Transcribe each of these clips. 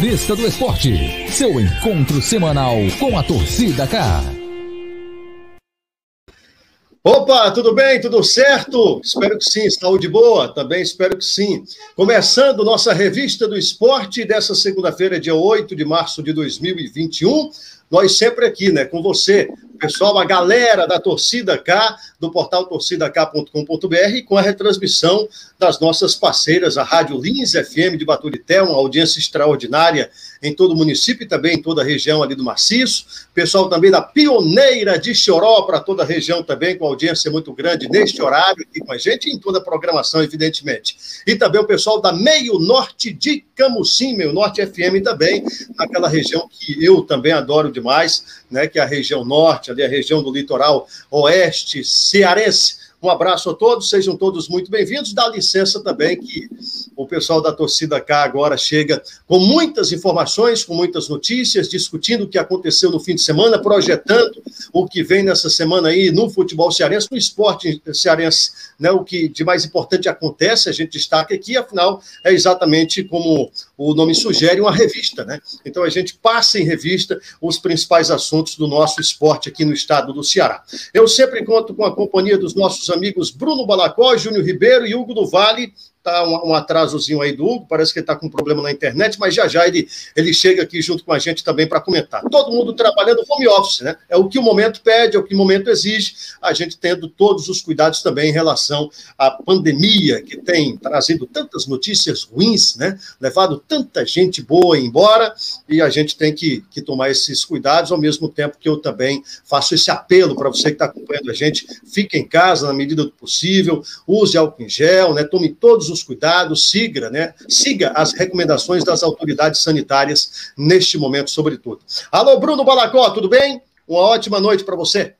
Revista do Esporte, seu encontro semanal com a torcida K. Opa, tudo bem? Tudo certo? Espero que sim. Saúde boa? Também espero que sim. Começando nossa revista do esporte dessa segunda-feira, dia 8 de março de 2021. Nós sempre aqui, né, com você, pessoal, a galera da Torcida K, do portal torcidak.com.br, com a retransmissão das nossas parceiras, a Rádio Lins FM de Baturité, uma audiência extraordinária em todo o município e também em toda a região ali do Maciço. Pessoal também da Pioneira de Choró, para toda a região também, com audiência muito grande neste horário aqui com a gente e em toda a programação, evidentemente. E também o pessoal da Meio Norte de Camusim, Meio Norte FM também, naquela região que eu também adoro demais, né, que é a região norte, ali a região do litoral oeste cearense. Um abraço a todos, sejam todos muito bem-vindos. Dá licença também que o pessoal da torcida cá agora chega com muitas informações, com muitas notícias, discutindo o que aconteceu no fim de semana, projetando o que vem nessa semana aí no futebol cearense, no esporte cearense, né? O que de mais importante acontece, a gente destaca aqui, afinal, é exatamente como o nome sugere, uma revista, né? Então a gente passa em revista os principais assuntos do nosso esporte aqui no estado do Ceará. Eu sempre conto com a companhia dos nossos amigos Bruno Balacó, Júnior Ribeiro e Hugo do Vale, Tá um, um, atrasozinho aí do Hugo, parece que ele está com um problema na internet, mas já já ele, ele chega aqui junto com a gente também para comentar. Todo mundo trabalhando home office, né? É o que o momento pede, é o que o momento exige, a gente tendo todos os cuidados também em relação à pandemia, que tem trazido tantas notícias ruins, né? Levado tanta gente boa embora, e a gente tem que, que tomar esses cuidados, ao mesmo tempo que eu também faço esse apelo para você que está acompanhando a gente, fique em casa na medida do possível, use álcool em gel, né? Tome todos os cuidados, siga, né? Siga as recomendações das autoridades sanitárias neste momento, sobretudo. Alô, Bruno Balacó, tudo bem? Uma ótima noite para você.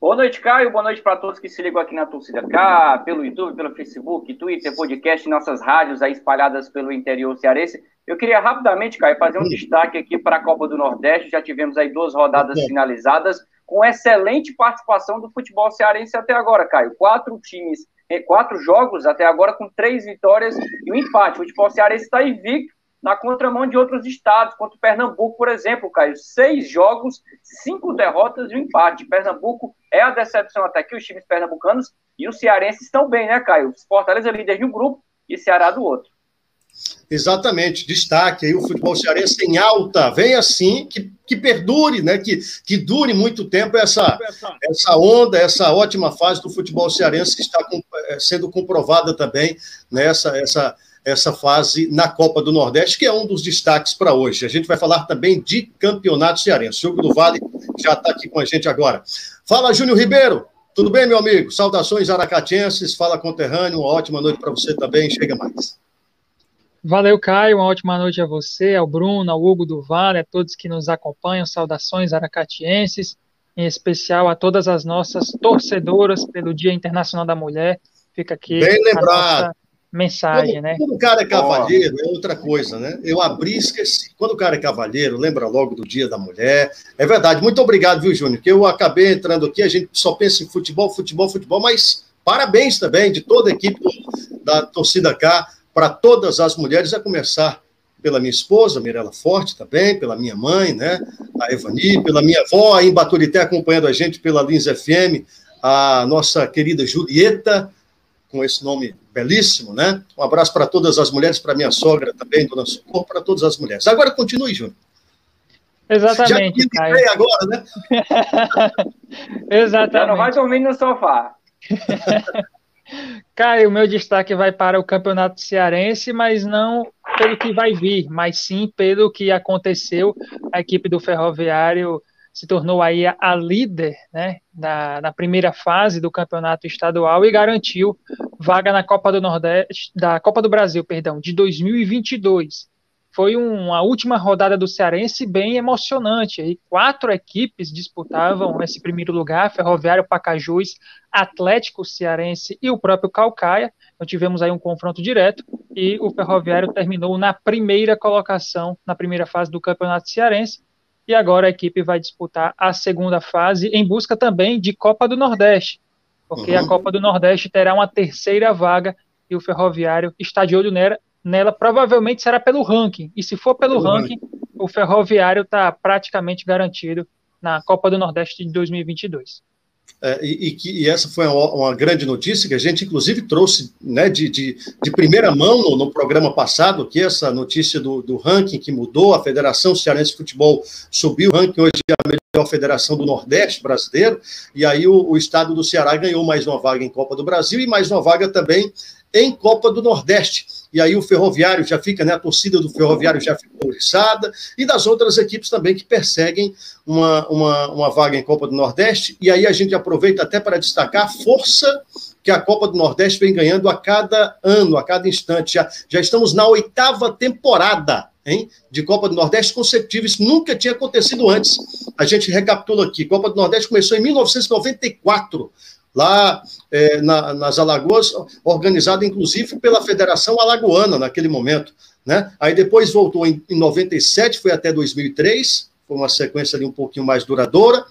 Boa noite, Caio. Boa noite para todos que se ligam aqui na Torcida K, pelo YouTube, pelo Facebook, Twitter, podcast, nossas rádios aí espalhadas pelo interior cearense. Eu queria rapidamente, Caio, fazer um destaque aqui para a Copa do Nordeste. Já tivemos aí duas rodadas finalizadas com excelente participação do futebol cearense até agora, Caio. Quatro times quatro jogos até agora com três vitórias e um empate. O futebol cearense está invicto na contramão de outros estados, quanto Pernambuco, por exemplo, Caio. Seis jogos, cinco derrotas e um empate. Pernambuco é a decepção até aqui, os times pernambucanos e os cearenses estão bem, né, Caio? Fortaleza é líder de um grupo e Ceará do outro. Exatamente, destaque aí o futebol cearense em alta, vem assim, que, que perdure, né, que, que dure muito tempo essa, essa onda, essa ótima fase do futebol cearense que está com, eh, sendo comprovada também nessa essa, essa fase na Copa do Nordeste, que é um dos destaques para hoje. A gente vai falar também de campeonato cearense. O Hugo do Vale já está aqui com a gente agora. Fala, Júnior Ribeiro. Tudo bem, meu amigo? Saudações aracatienses, fala conterrâneo, uma ótima noite para você também, chega mais. Valeu, Caio. Uma ótima noite a você, ao Bruno, ao Hugo do Vale, a todos que nos acompanham. Saudações aracatienses, em especial a todas as nossas torcedoras pelo Dia Internacional da Mulher. Fica aqui Bem lembrado. mensagem, quando, né? Quando o cara é cavalheiro, é outra coisa, né? Eu abri e esqueci. Quando o cara é cavalheiro, lembra logo do Dia da Mulher. É verdade. Muito obrigado, viu, Júnior? Que eu acabei entrando aqui, a gente só pensa em futebol, futebol, futebol, mas parabéns também de toda a equipe da torcida cá para todas as mulheres, a começar pela minha esposa, Mirela Forte também, pela minha mãe, né, a Evani, pela minha avó, aí em Baturité, acompanhando a gente pela Lins FM, a nossa querida Julieta, com esse nome belíssimo, né? Um abraço para todas as mulheres, para minha sogra também, dona Socorro, para todas as mulheres. Agora continue, Júnior. Exatamente. Já que agora, né? Exatamente. Já não vai dormir no sofá. Caio, o meu destaque vai para o Campeonato Cearense, mas não pelo que vai vir, mas sim pelo que aconteceu. A equipe do Ferroviário se tornou aí a líder né, na, na primeira fase do campeonato estadual e garantiu vaga na Copa do Nordeste, da Copa do Brasil, perdão, de 2022 foi uma última rodada do Cearense bem emocionante. Aí quatro equipes disputavam esse primeiro lugar: Ferroviário, Pacajus, Atlético Cearense e o próprio Calcaia. Então tivemos aí um confronto direto e o Ferroviário terminou na primeira colocação na primeira fase do Campeonato Cearense. E agora a equipe vai disputar a segunda fase em busca também de Copa do Nordeste, porque uhum. a Copa do Nordeste terá uma terceira vaga e o Ferroviário está de olho nela, nela provavelmente será pelo ranking. E se for pelo, pelo ranking, ranking, o Ferroviário está praticamente garantido na Copa do Nordeste de 2022. É, e, e, que, e essa foi uma, uma, grande notícia que a gente, inclusive, trouxe né, de, de, de primeira mão no, no, programa passado, que essa notícia do, do, ranking que mudou, a Federação Cearense de Futebol subiu o ranking, hoje é a melhor federação do Nordeste brasileiro, e aí o, o estado do Ceará ganhou mais uma vaga em Copa do Brasil e mais uma vaga também em Copa do Nordeste. E aí o Ferroviário já fica, né? A torcida do Ferroviário já ficou oriçada, e das outras equipes também que perseguem uma, uma, uma vaga em Copa do Nordeste. E aí a gente aproveita até para destacar a força que a Copa do Nordeste vem ganhando a cada ano, a cada instante. Já, já estamos na oitava temporada hein, de Copa do Nordeste consecutiva. Isso nunca tinha acontecido antes. A gente recapitula aqui. Copa do Nordeste começou em 1994 lá é, na, nas Alagoas, organizada inclusive pela Federação Alagoana naquele momento. Né? Aí depois voltou em, em 97, foi até 2003, foi uma sequência ali um pouquinho mais duradoura.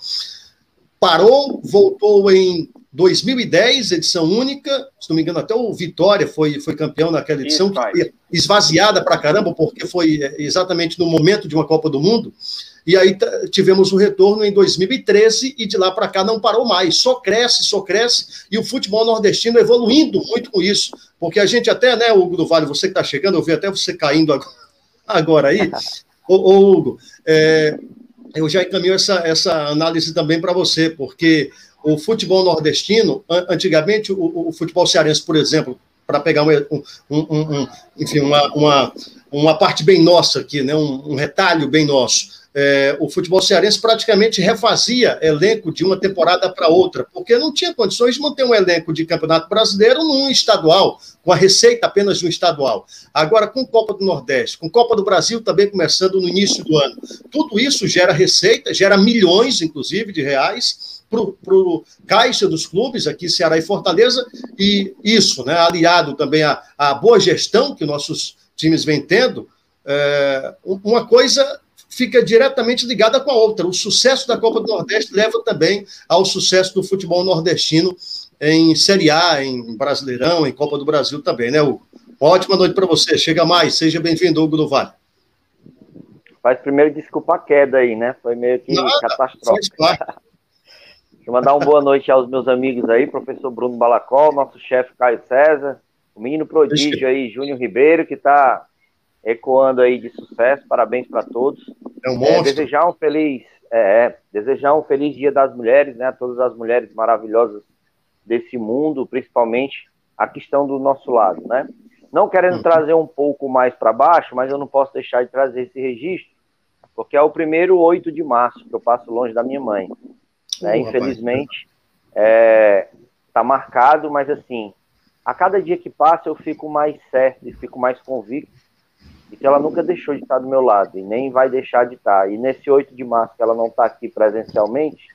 Parou, voltou em 2010, edição única, se não me engano, até o Vitória foi, foi campeão naquela edição, Isso, que foi esvaziada para caramba, porque foi é, exatamente no momento de uma Copa do Mundo. E aí tivemos o retorno em 2013 e de lá para cá não parou mais, só cresce, só cresce, e o futebol nordestino evoluindo muito com isso, porque a gente até, né, Hugo do Vale, você que está chegando, eu vi até você caindo agora, aí, ô, ô, Hugo, é, eu já encaminho essa, essa análise também para você, porque o futebol nordestino, antigamente o, o futebol cearense, por exemplo, para pegar um, um, um, um, enfim, uma, uma, uma parte bem nossa aqui, né, um, um retalho bem nosso é, o futebol cearense praticamente refazia elenco de uma temporada para outra, porque não tinha condições de manter um elenco de campeonato brasileiro num estadual, com a receita apenas de um estadual. Agora, com Copa do Nordeste, com Copa do Brasil também começando no início do ano. Tudo isso gera receita, gera milhões, inclusive, de reais para o caixa dos clubes aqui, Ceará e Fortaleza, e isso, né, aliado também à, à boa gestão que nossos times vêm tendo, é, uma coisa fica diretamente ligada com a outra. O sucesso da Copa do Nordeste leva também ao sucesso do futebol nordestino em Série A, em Brasileirão, em Copa do Brasil também, né, Hugo? Uma ótima noite para você. Chega mais. Seja bem-vindo, Hugo do Vale. Faz primeiro desculpa a queda aí, né? Foi meio que Nada, catastrófico. Deixa eu mandar uma boa noite aos meus amigos aí, professor Bruno Balacol, nosso chefe Caio César, o menino prodígio aí, Júnior Ribeiro, que está ecoando aí de sucesso, parabéns para todos. É um monstro. É, desejar um feliz, é, é, desejar um feliz Dia das Mulheres, né, a todas as mulheres maravilhosas desse mundo, principalmente a questão do nosso lado, né? Não querendo uhum. trazer um pouco mais para baixo, mas eu não posso deixar de trazer esse registro, porque é o primeiro 8 de março que eu passo longe da minha mãe. Né? Infelizmente, está é, tá marcado, mas assim, a cada dia que passa eu fico mais certo e fico mais convicto e que ela nunca deixou de estar do meu lado e nem vai deixar de estar. E nesse 8 de março que ela não está aqui presencialmente,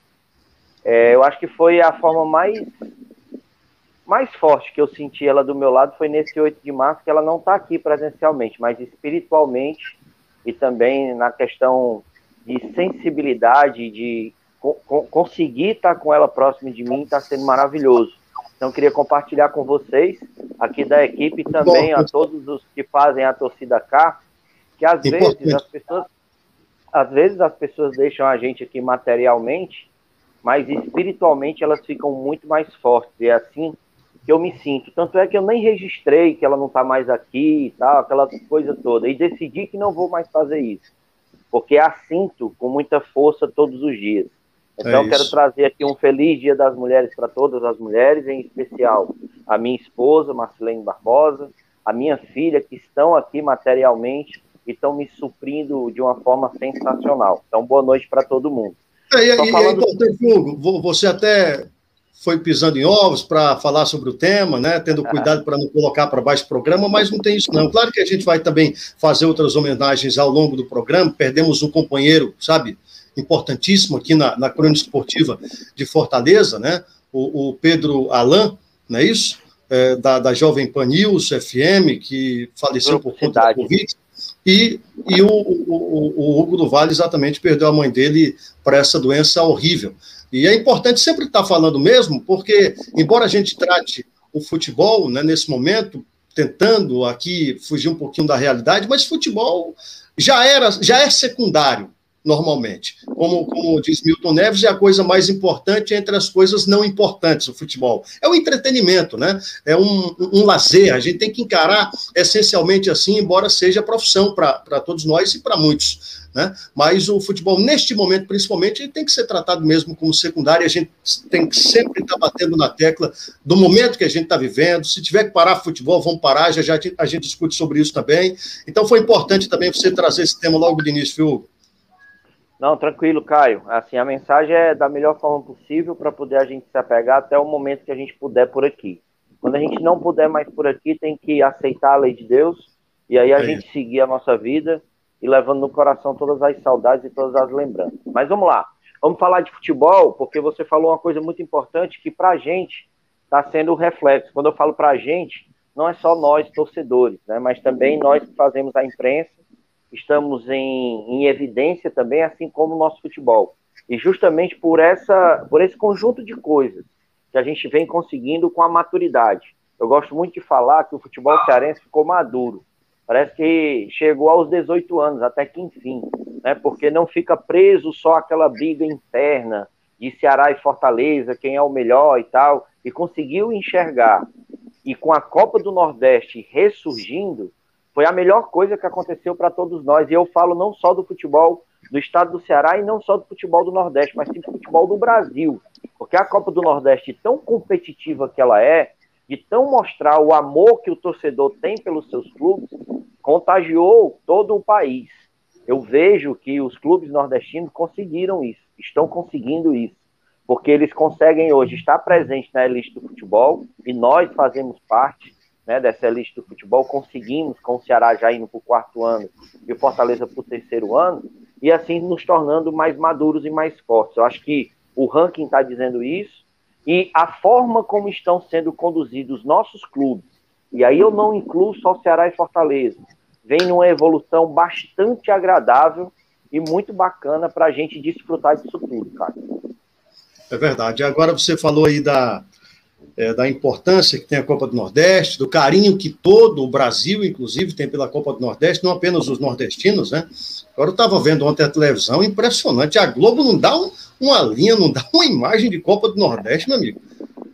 é, eu acho que foi a forma mais mais forte que eu senti ela do meu lado foi nesse 8 de março que ela não está aqui presencialmente, mas espiritualmente e também na questão de sensibilidade, de co conseguir estar com ela próximo de mim, está sendo maravilhoso. Então, queria compartilhar com vocês, aqui da equipe, também a todos os que fazem a torcida cá, que às vezes as pessoas, às vezes as pessoas deixam a gente aqui materialmente, mas espiritualmente elas ficam muito mais fortes. E é assim que eu me sinto. Tanto é que eu nem registrei que ela não está mais aqui e tal, aquela coisa toda. E decidi que não vou mais fazer isso. Porque a sinto com muita força todos os dias. Então, é quero trazer aqui um feliz Dia das Mulheres para todas as mulheres, em especial a minha esposa, Marcelene Barbosa, a minha filha, que estão aqui materialmente e estão me suprindo de uma forma sensacional. Então, boa noite para todo mundo. É, e, e, falando... Hugo, você até foi pisando em ovos para falar sobre o tema, né? Tendo cuidado para não colocar para baixo o programa, mas não tem isso não. Claro que a gente vai também fazer outras homenagens ao longo do programa. Perdemos um companheiro, sabe? Importantíssimo aqui na, na crônica esportiva de Fortaleza, né? O, o Pedro Alain, não é isso? É, da, da Jovem Pan News FM, que faleceu por conta da Covid. E, e o, o, o, Hugo do Vale exatamente perdeu a mãe dele para essa doença horrível. E é importante sempre estar falando mesmo, porque, embora a gente trate o futebol, né, nesse momento, tentando aqui fugir um pouquinho da realidade, mas futebol já era, já é secundário normalmente. Como, como diz Milton Neves, é a coisa mais importante entre as coisas não importantes, o futebol. É o entretenimento, né? É um, um lazer. A gente tem que encarar essencialmente assim, embora seja profissão para todos nós e para muitos. Né? Mas o futebol, neste momento, principalmente, tem que ser tratado mesmo como secundário. A gente tem que sempre estar batendo na tecla do momento que a gente está vivendo. Se tiver que parar futebol, vamos parar. Já, já a gente discute sobre isso também. Então, foi importante também você trazer esse tema logo de início, viu? Não, tranquilo, Caio. Assim, a mensagem é da melhor forma possível para poder a gente se apegar até o momento que a gente puder por aqui. Quando a gente não puder mais por aqui, tem que aceitar a lei de Deus e aí a é. gente seguir a nossa vida e levando no coração todas as saudades e todas as lembranças. Mas vamos lá. Vamos falar de futebol, porque você falou uma coisa muito importante que para a gente está sendo o reflexo. Quando eu falo para a gente, não é só nós, torcedores, né, mas também nós que fazemos a imprensa estamos em, em evidência também, assim como o nosso futebol. E justamente por, essa, por esse conjunto de coisas que a gente vem conseguindo com a maturidade. Eu gosto muito de falar que o futebol cearense ficou maduro. Parece que chegou aos 18 anos, até que enfim, né? porque não fica preso só aquela briga interna de Ceará e Fortaleza, quem é o melhor e tal, e conseguiu enxergar. E com a Copa do Nordeste ressurgindo, foi a melhor coisa que aconteceu para todos nós. E eu falo não só do futebol do estado do Ceará e não só do futebol do Nordeste, mas sim do futebol do Brasil. Porque a Copa do Nordeste, tão competitiva que ela é, de tão mostrar o amor que o torcedor tem pelos seus clubes, contagiou todo o país. Eu vejo que os clubes nordestinos conseguiram isso, estão conseguindo isso, porque eles conseguem hoje estar presentes na elite do futebol e nós fazemos parte né, dessa elite do futebol, conseguimos, com o Ceará já indo para o quarto ano e o Fortaleza para o terceiro ano, e assim nos tornando mais maduros e mais fortes. Eu acho que o ranking está dizendo isso, e a forma como estão sendo conduzidos nossos clubes, e aí eu não incluo só Ceará e Fortaleza, vem numa evolução bastante agradável e muito bacana para a gente desfrutar disso tudo, cara. É verdade. Agora você falou aí da, é, da importância que tem a Copa do Nordeste, do carinho que todo o Brasil, inclusive, tem pela Copa do Nordeste, não apenas os nordestinos, né? Agora eu estava vendo ontem a televisão, impressionante. A Globo não dá um, uma linha, não dá uma imagem de Copa do Nordeste, meu amigo.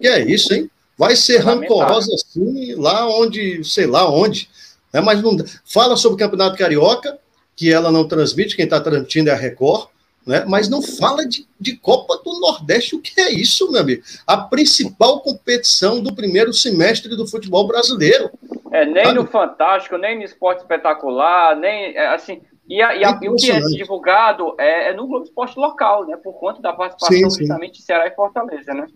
Que é isso, hein? Vai ser rancorosa assim, lá onde, sei lá onde. Né? Mas não fala sobre o Campeonato Carioca, que ela não transmite, quem está transmitindo é a Record né? mas não fala de, de Copa do Nordeste. O que é isso, meu amigo? A principal competição do primeiro semestre do futebol brasileiro. É, nem sabe? no Fantástico, nem no Esporte Espetacular, nem é, assim. E, a, e, a, e o que é divulgado é, é, no Globo Esporte local, né? Por conta da participação sim, justamente de Ceará e Fortaleza, né?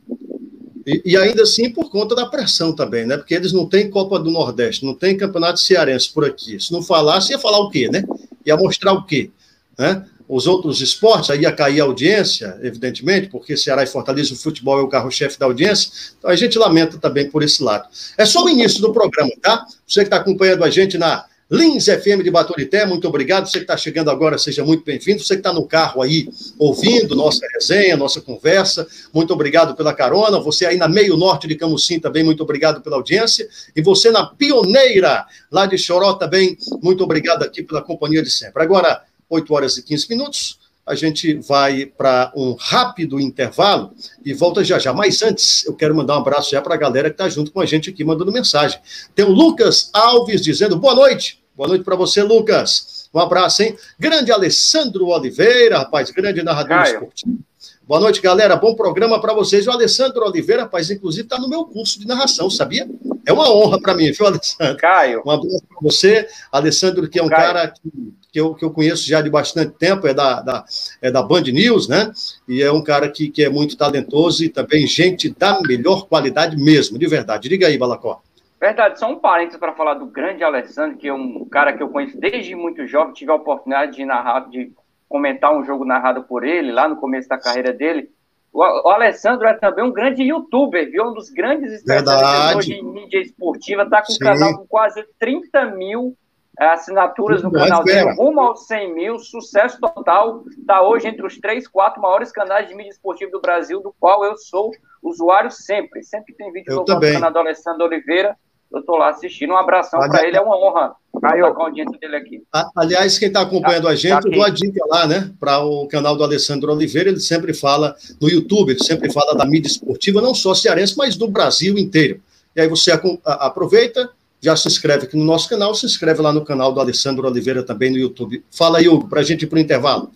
E, e, ainda assim por conta da pressão também, né? Porque eles não têm Copa do Nordeste, não tem Campeonato Cearense por aqui. Se não falasse, ia falar o quê, né? Ia mostrar o quê? Né? Os outros esportes, aí ia cair a audiência, evidentemente, porque Ceará e Fortaleza, o futebol é o carro-chefe da audiência, então a gente lamenta também por esse lado. É só o início do programa, tá? Você que está acompanhando a gente na Lins FM de Baturité, muito obrigado. Você que está chegando agora, seja muito bem-vindo. Você que está no carro aí, ouvindo nossa resenha, nossa conversa, muito obrigado pela carona. Você aí na Meio Norte de Camusim também, muito obrigado pela audiência. E você na Pioneira, lá de Choró também, muito obrigado aqui pela companhia de sempre. Agora, 8 horas e 15 minutos. A gente vai para um rápido intervalo e volta já já. Mas antes, eu quero mandar um abraço já para a galera que está junto com a gente aqui, mandando mensagem. Tem o Lucas Alves dizendo boa noite. Boa noite para você, Lucas. Um abraço, hein? Grande Alessandro Oliveira, rapaz, grande narrador Caio. esportivo. Boa noite, galera. Bom programa para vocês. O Alessandro Oliveira, rapaz, inclusive está no meu curso de narração, sabia? É uma honra para mim, viu, Alessandro? Caio. Um abraço para você. Alessandro, que é um Caio. cara que, que, eu, que eu conheço já de bastante tempo, é da, da, é da Band News, né? E é um cara que, que é muito talentoso e também gente da melhor qualidade mesmo, de verdade. Diga aí, Balacó. Verdade, só um parênteses para falar do grande Alessandro, que é um cara que eu conheço desde muito jovem, tive a oportunidade de narrar, de comentar um jogo narrado por ele, lá no começo da carreira dele. O, o Alessandro é também um grande youtuber, viu? Um dos grandes especialistas de mídia esportiva, está com um canal com quase 30 mil é, assinaturas no canal dele, rumo aos 100 mil, sucesso total. Está hoje entre os três, quatro maiores canais de mídia esportiva do Brasil, do qual eu sou usuário sempre. Sempre tem vídeo no canal do Alessandro Oliveira. Eu estou lá assistindo. Um abração para ele, é uma honra estar com a audiência dele aqui. Aliás, quem está acompanhando a gente, eu dou a dica lá, né, para o canal do Alessandro Oliveira, ele sempre fala no YouTube, ele sempre fala da mídia esportiva, não só cearense, mas do Brasil inteiro. E aí você aproveita, já se inscreve aqui no nosso canal, se inscreve lá no canal do Alessandro Oliveira também no YouTube. Fala aí, Hugo, para a gente ir para o intervalo.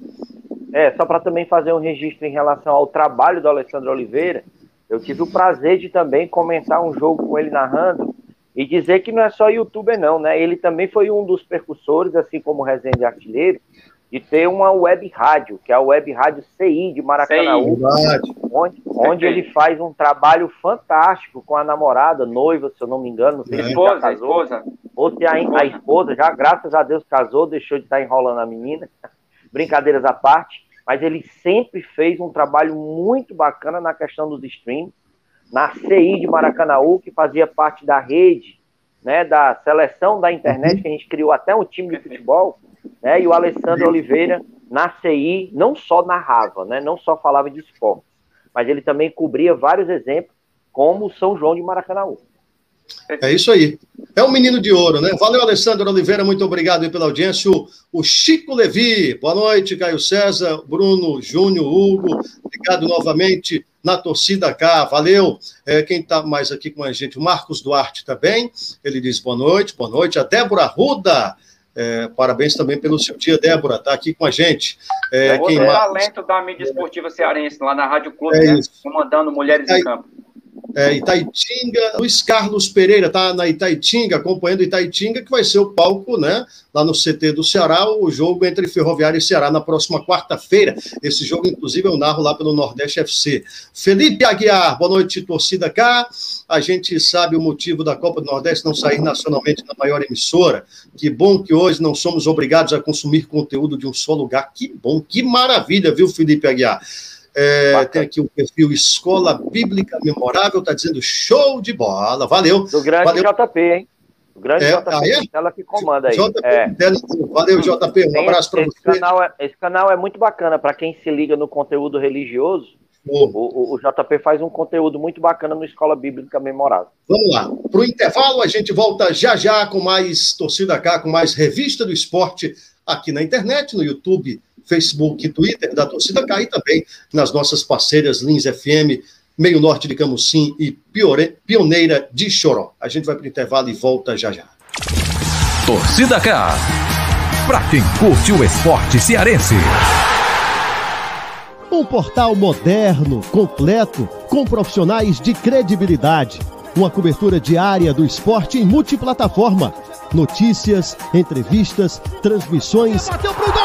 É, só para também fazer um registro em relação ao trabalho do Alessandro Oliveira, eu tive o prazer de também comentar um jogo com ele narrando e dizer que não é só youtuber não, né? Ele também foi um dos percussores, assim como o Resende Artilheiro, de ter uma web rádio, que é a web rádio CI de Maracanãú, onde, onde ele faz um trabalho fantástico com a namorada, noiva, se eu não me engano, não sei se esposa, casou, esposa. ou se a, a esposa já, graças a Deus, casou, deixou de estar enrolando a menina, brincadeiras à parte, mas ele sempre fez um trabalho muito bacana na questão dos streams, na CI de Maracanãú, que fazia parte da rede, né, da seleção da internet, que a gente criou até um time de futebol, né, e o Alessandro Oliveira, na CI, não só narrava, né, não só falava de esporte, mas ele também cobria vários exemplos, como o São João de Maracanãú. É isso aí. É um menino de ouro, né? Valeu, Alessandro Oliveira, muito obrigado pela audiência. O, Chico Levi, boa noite, Caio César, Bruno, Júnior, Hugo, obrigado novamente na torcida cá, valeu. É, quem está mais aqui com a gente, o Marcos Duarte também, ele diz boa noite, boa noite. A Débora Ruda, é, parabéns também pelo seu dia, Débora, está aqui com a gente. É, é talento da mídia esportiva cearense, lá na Rádio Clube, é né? comandando Mulheres em Campo é, Itaitinga, Luiz Carlos Pereira está na Itaitinga, acompanhando Itaitinga, que vai ser o palco, né, lá no CT do Ceará, o jogo entre Ferroviária e Ceará na próxima quarta-feira. Esse jogo, inclusive, eu narro lá pelo Nordeste FC. Felipe Aguiar, boa noite, torcida cá. A gente sabe o motivo da Copa do Nordeste não sair nacionalmente na maior emissora. Que bom que hoje não somos obrigados a consumir conteúdo de um só lugar. Que bom, que maravilha, viu, Felipe Aguiar? É, tem aqui o perfil Escola Bíblica Memorável, está dizendo show de bola, valeu. Do grande valeu. JP, hein? O grande é, JP, ah, é? ela que comanda aí. JP, é. Valeu, JP, um abraço para você. Canal é, esse canal é muito bacana para quem se liga no conteúdo religioso. O, o, o, JP faz um conteúdo muito bacana no Escola Bíblica Memorável. Vamos lá. Para o intervalo, a gente volta já já com mais Torcida Cá, com mais Revista do Esporte aqui na internet, no YouTube Facebook e Twitter da Torcida K e também nas nossas parceiras Lins FM, Meio Norte de Camusim e Piore, Pioneira de Choró. A gente vai para o intervalo e volta já já. Torcida K. Para quem curte o esporte cearense. Um portal moderno, completo, com profissionais de credibilidade. Uma cobertura diária do esporte em multiplataforma. Notícias, entrevistas, transmissões. Bateu pro gol,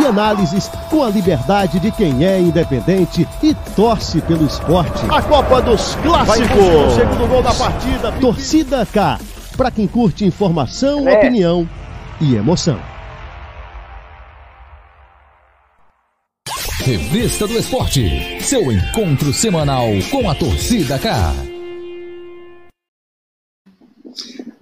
E análises com a liberdade de quem é independente e torce pelo esporte. A Copa dos Clássicos. Segundo gol da partida. Torcida K. Para quem curte informação, é. opinião e emoção. Revista do Esporte. Seu encontro semanal com a torcida K.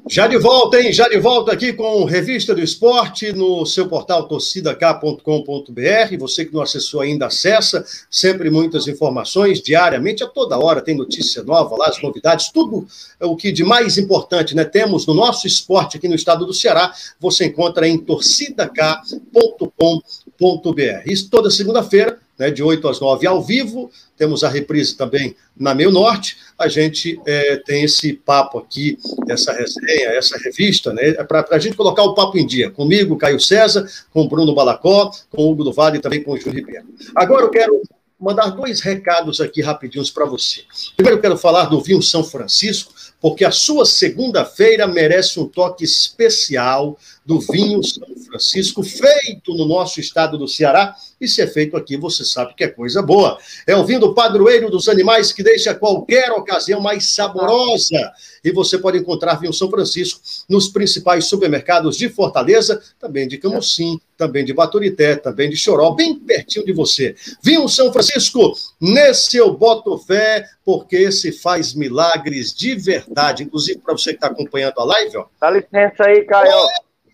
Já de volta, hein? Já de volta aqui com Revista do Esporte no seu portal torcidak.com.br. Você que não acessou ainda, acessa. Sempre muitas informações, diariamente, a toda hora tem notícia nova lá, as novidades, tudo o que de mais importante né, temos no nosso esporte aqui no estado do Ceará, você encontra em torcidak.com.br. Isso toda segunda-feira né, de 8 às 9 ao vivo, temos a reprise também na Meio Norte, a gente é, tem esse papo aqui, essa resenha, essa revista, né, é para a gente colocar o papo em dia, comigo, Caio César, com Bruno Balacó, com Hugo do Vale e também com o Júlio Ribeiro. Agora eu quero mandar dois recados aqui rapidinhos para você. Primeiro eu quero falar do Vinho São Francisco, porque a sua segunda-feira merece um toque especial do vinho São Francisco, feito no nosso estado do Ceará. E se é feito aqui, você sabe que é coisa boa. É o vinho do padroeiro dos animais que deixa qualquer ocasião mais saborosa. E você pode encontrar vinho São Francisco nos principais supermercados de Fortaleza, também de Camusim, também de Baturité, também de Choró, bem pertinho de você. Vinho São Francisco, nesse eu boto fé, porque se faz milagres de verdade. Inclusive, para você que está acompanhando a live, ó. Dá licença aí, Caio.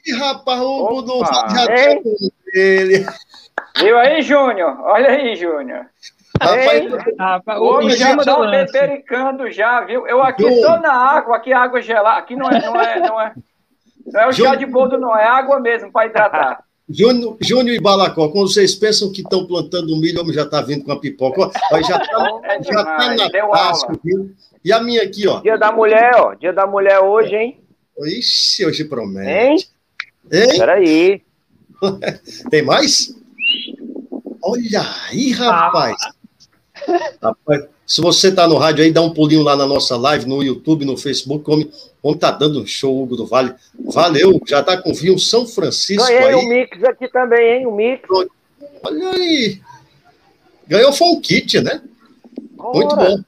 Ih, rapaz, o não já dele. Viu aí, Júnior? Olha aí, Júnior. Rapaz, o homem já está bebericando já, viu? Eu aqui estou na água, aqui água gelada. Aqui não é, não é, não é. Não é o chá de boldo, não, é água mesmo para hidratar. Júnior, Júnior e Balacó, quando vocês pensam que estão plantando milho, o homem já está vindo com a pipoca. Ó, já está é já tá na tasca, viu? E a minha aqui, ó. Dia da mulher, ó. Dia da mulher hoje, hein? Ixi, hoje promete. Hein? Hein? Peraí. Tem mais? Olha aí, rapaz. rapaz. Se você está no rádio aí, dá um pulinho lá na nossa live, no YouTube, no Facebook. Como, como tá dando um show, Hugo do Vale. Valeu, já tá com vinho São Francisco Ganhei aí. o Mix aqui também, hein? O Mix. Olha aí. Ganhou foi um kit, né? Ora. Muito bom.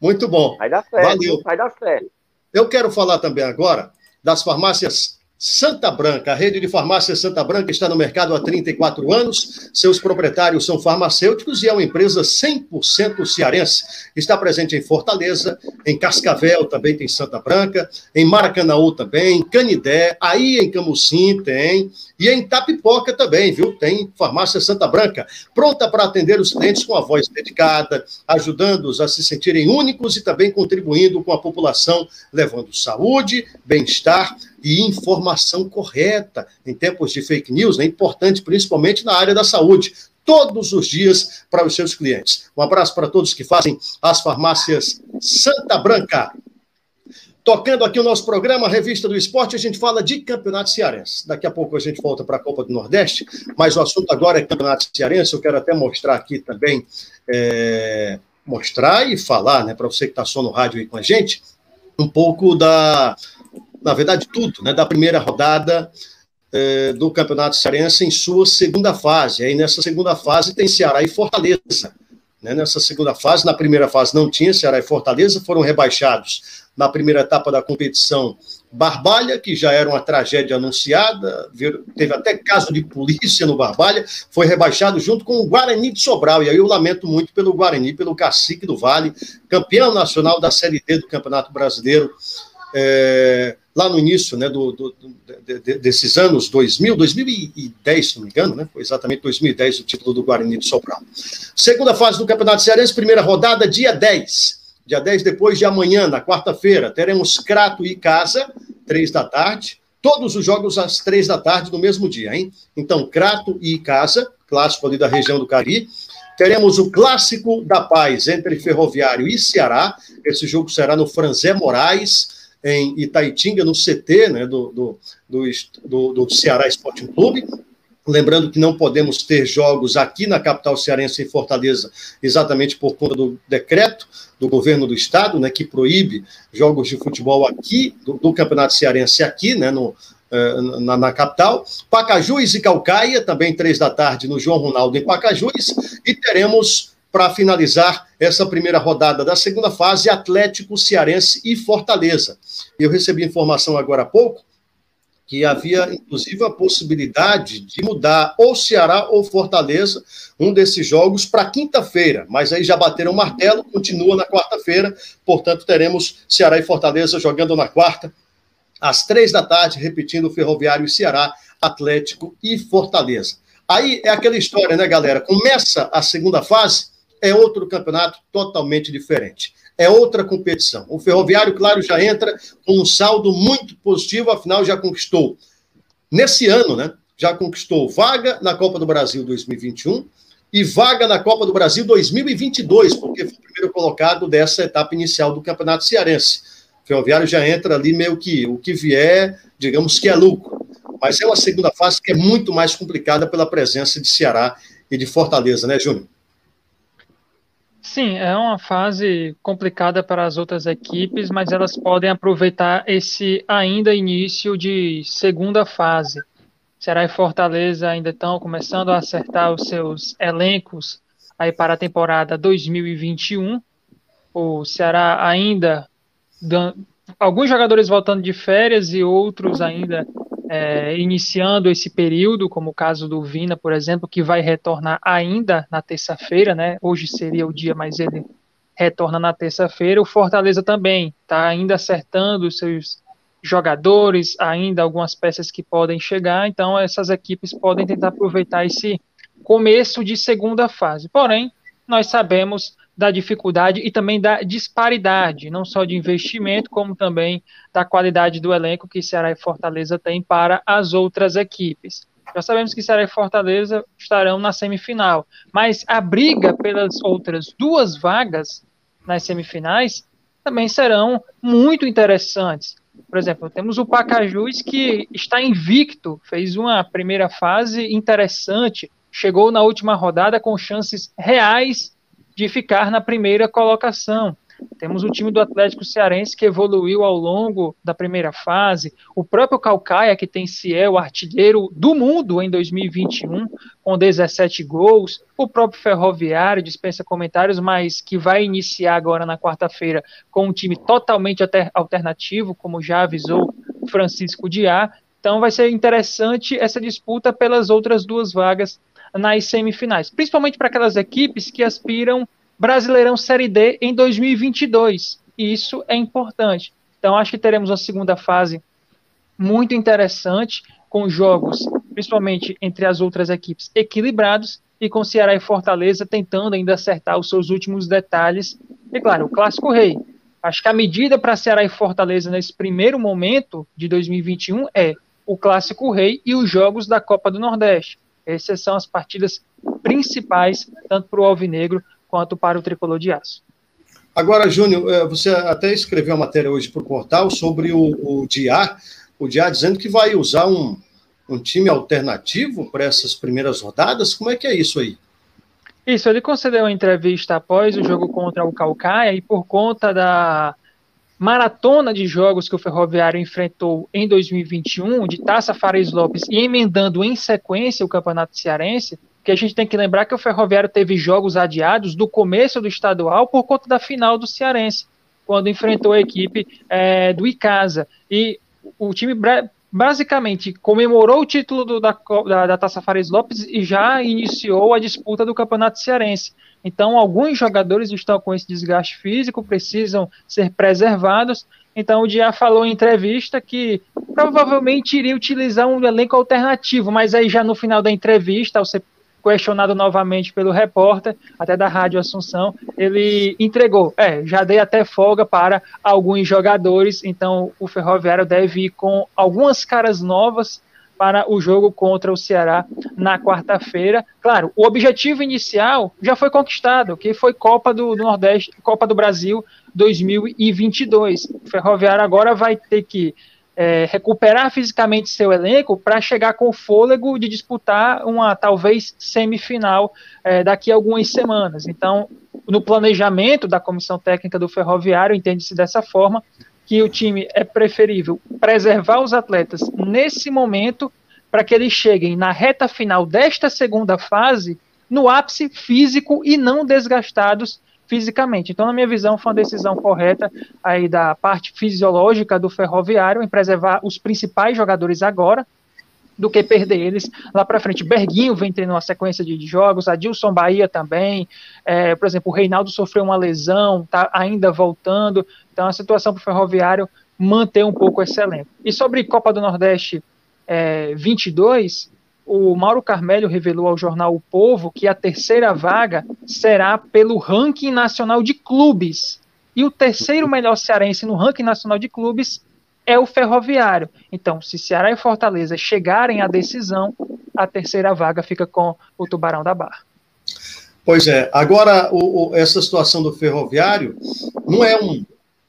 Muito bom. Vai dar certo. Valeu. Vai dar certo. Eu quero falar também agora das farmácias Santa Branca. A rede de farmácia Santa Branca está no mercado há 34 anos. Seus proprietários são farmacêuticos e é uma empresa 100% cearense. Está presente em Fortaleza, em Cascavel também tem Santa Branca, em Maracanaú também, em Canidé, aí em Camusim tem, e em Tapipoca também, viu? Tem farmácia Santa Branca, pronta para atender os clientes com a voz dedicada, ajudando-os a se sentirem únicos e também contribuindo com a população, levando saúde, bem-estar e informação correta em tempos de fake news, é importante principalmente na área da saúde, todos os dias para os seus clientes. Um abraço para todos que fazem as farmácias Santa Branca. Tocando aqui o nosso programa, Revista do Esporte, a gente fala de Campeonato Cearense. Daqui a pouco a gente volta para a Copa do Nordeste, mas o assunto agora é Campeonato Cearense. Eu quero até mostrar aqui também, é, mostrar e falar, né, para você que está só no rádio aí com a gente, um pouco da, na verdade, tudo, né, da primeira rodada eh, do Campeonato Cearense em sua segunda fase. Aí nessa segunda fase tem Ceará e Fortaleza. Né, nessa segunda fase, na primeira fase não tinha Ceará e Fortaleza, foram rebaixados na primeira etapa da competição Barbalha, que já era uma tragédia anunciada, teve até caso de polícia no Barbalha, foi rebaixado junto com o Guarani de Sobral. E aí eu lamento muito pelo Guarani, pelo cacique do Vale, campeão nacional da Série D do Campeonato Brasileiro. É, lá no início né, do, do, de, desses anos 2000, 2010, se não me engano, né, foi exatamente 2010 o título do Guarani de Sobral. Segunda fase do Campeonato Cearense, primeira rodada, dia 10. Dia 10, depois de amanhã, na quarta-feira, teremos Crato e Casa, três da tarde. Todos os jogos às três da tarde no mesmo dia, hein? Então, Crato e Casa, clássico ali da região do Cari. Teremos o clássico da paz entre Ferroviário e Ceará. Esse jogo será no Franzé Moraes em Itaitinga, no CT né, do, do, do, do Ceará Sporting Clube. Lembrando que não podemos ter jogos aqui na capital cearense, em Fortaleza, exatamente por conta do decreto do governo do estado, né, que proíbe jogos de futebol aqui, do, do Campeonato Cearense aqui, né, no, eh, na, na, capital. Pacajus e Calcaia, também três da tarde, no João Ronaldo, em Pacajus. E teremos para finalizar essa primeira rodada da segunda fase, Atlético Cearense e Fortaleza. Eu recebi informação agora há pouco que havia, inclusive, a possibilidade de mudar ou Ceará ou Fortaleza, um desses jogos, para quinta-feira. Mas aí já bateram o martelo, continua na quarta-feira, portanto, teremos Ceará e Fortaleza jogando na quarta, às três da tarde, repetindo Ferroviário e Ceará, Atlético e Fortaleza. Aí é aquela história, né, galera? Começa a segunda fase, é outro campeonato totalmente diferente. É outra competição. O Ferroviário, claro, já entra com um saldo muito positivo, afinal já conquistou, nesse ano, né? Já conquistou vaga na Copa do Brasil 2021 e vaga na Copa do Brasil 2022, porque foi o primeiro colocado dessa etapa inicial do Campeonato Cearense. O Ferroviário já entra ali meio que o que vier, digamos que é lucro. Mas é uma segunda fase que é muito mais complicada pela presença de Ceará e de Fortaleza, né, Júnior? Sim, é uma fase complicada para as outras equipes, mas elas podem aproveitar esse ainda início de segunda fase. Ceará e Fortaleza ainda estão começando a acertar os seus elencos aí para a temporada 2021. O Ceará ainda alguns jogadores voltando de férias e outros ainda é, iniciando esse período, como o caso do Vina, por exemplo, que vai retornar ainda na terça-feira, né? Hoje seria o dia, mas ele retorna na terça-feira. O Fortaleza também está ainda acertando os seus jogadores, ainda algumas peças que podem chegar, então essas equipes podem tentar aproveitar esse começo de segunda fase. Porém, nós sabemos da dificuldade e também da disparidade, não só de investimento, como também da qualidade do elenco que Ceará e Fortaleza têm para as outras equipes. Já sabemos que Ceará e Fortaleza estarão na semifinal, mas a briga pelas outras duas vagas nas semifinais também serão muito interessantes. Por exemplo, temos o Pacajus que está invicto, fez uma primeira fase interessante, chegou na última rodada com chances reais de ficar na primeira colocação. Temos o time do Atlético Cearense que evoluiu ao longo da primeira fase, o próprio Calcaia, que tem Ciel, artilheiro do mundo em 2021, com 17 gols, o próprio Ferroviário, dispensa comentários, mas que vai iniciar agora na quarta-feira com um time totalmente alternativo, como já avisou Francisco Diá. Então vai ser interessante essa disputa pelas outras duas vagas nas semifinais, principalmente para aquelas equipes que aspiram Brasileirão Série D em 2022. E isso é importante. Então, acho que teremos uma segunda fase muito interessante, com jogos, principalmente entre as outras equipes, equilibrados, e com Ceará e Fortaleza tentando ainda acertar os seus últimos detalhes. E claro, o Clássico Rei. Acho que a medida para Ceará e Fortaleza nesse primeiro momento de 2021 é o Clássico Rei e os jogos da Copa do Nordeste. Essas são as partidas principais, tanto para o Alvinegro quanto para o tricolor de aço. Agora, Júnior, é, você até escreveu uma matéria hoje para o portal sobre o, o Diá, o Diá dizendo que vai usar um, um time alternativo para essas primeiras rodadas. Como é que é isso aí? Isso, ele concedeu uma entrevista após o jogo contra o Calcaia e por conta da maratona de jogos que o Ferroviário enfrentou em 2021, de Taça Fares Lopes e emendando em sequência o Campeonato Cearense, que a gente tem que lembrar que o Ferroviário teve jogos adiados do começo do estadual por conta da final do Cearense, quando enfrentou a equipe é, do Icasa. E o time basicamente comemorou o título do, da, da, da, Taça Fares Lopes e já iniciou a disputa do Campeonato Cearense. Então, alguns jogadores estão com esse desgaste físico, precisam ser preservados. Então, o Dia falou em entrevista que provavelmente iria utilizar um elenco alternativo, mas aí já no final da entrevista, ao ser questionado novamente pelo repórter, até da Rádio Assunção, ele entregou, é, já dei até folga para alguns jogadores, então o Ferroviário deve ir com algumas caras novas para o jogo contra o Ceará na quarta-feira. Claro, o objetivo inicial já foi conquistado, que foi Copa do, Nordeste, Copa do Brasil 2022. O Ferroviário agora vai ter que é, recuperar fisicamente seu elenco para chegar com fôlego de disputar uma talvez semifinal é, daqui a algumas semanas. Então, no planejamento da comissão técnica do Ferroviário, entende-se dessa forma que o time é preferível preservar os atletas nesse momento para que eles cheguem na reta final desta segunda fase no ápice físico e não desgastados fisicamente. Então, na minha visão, foi uma decisão correta aí da parte fisiológica do ferroviário em preservar os principais jogadores agora, do que perder eles lá para frente. Berguinho vem tendo uma sequência de jogos, Adilson Bahia também, é, por exemplo, o Reinaldo sofreu uma lesão, está ainda voltando, então a situação para o Ferroviário manter um pouco esse elenco. E sobre Copa do Nordeste é, 22, o Mauro Carmelho revelou ao jornal O Povo que a terceira vaga será pelo ranking nacional de clubes. E o terceiro melhor cearense no ranking nacional de clubes é o Ferroviário. Então, se Ceará e Fortaleza chegarem à decisão, a terceira vaga fica com o Tubarão da Barra. Pois é. Agora, o, o, essa situação do Ferroviário não é um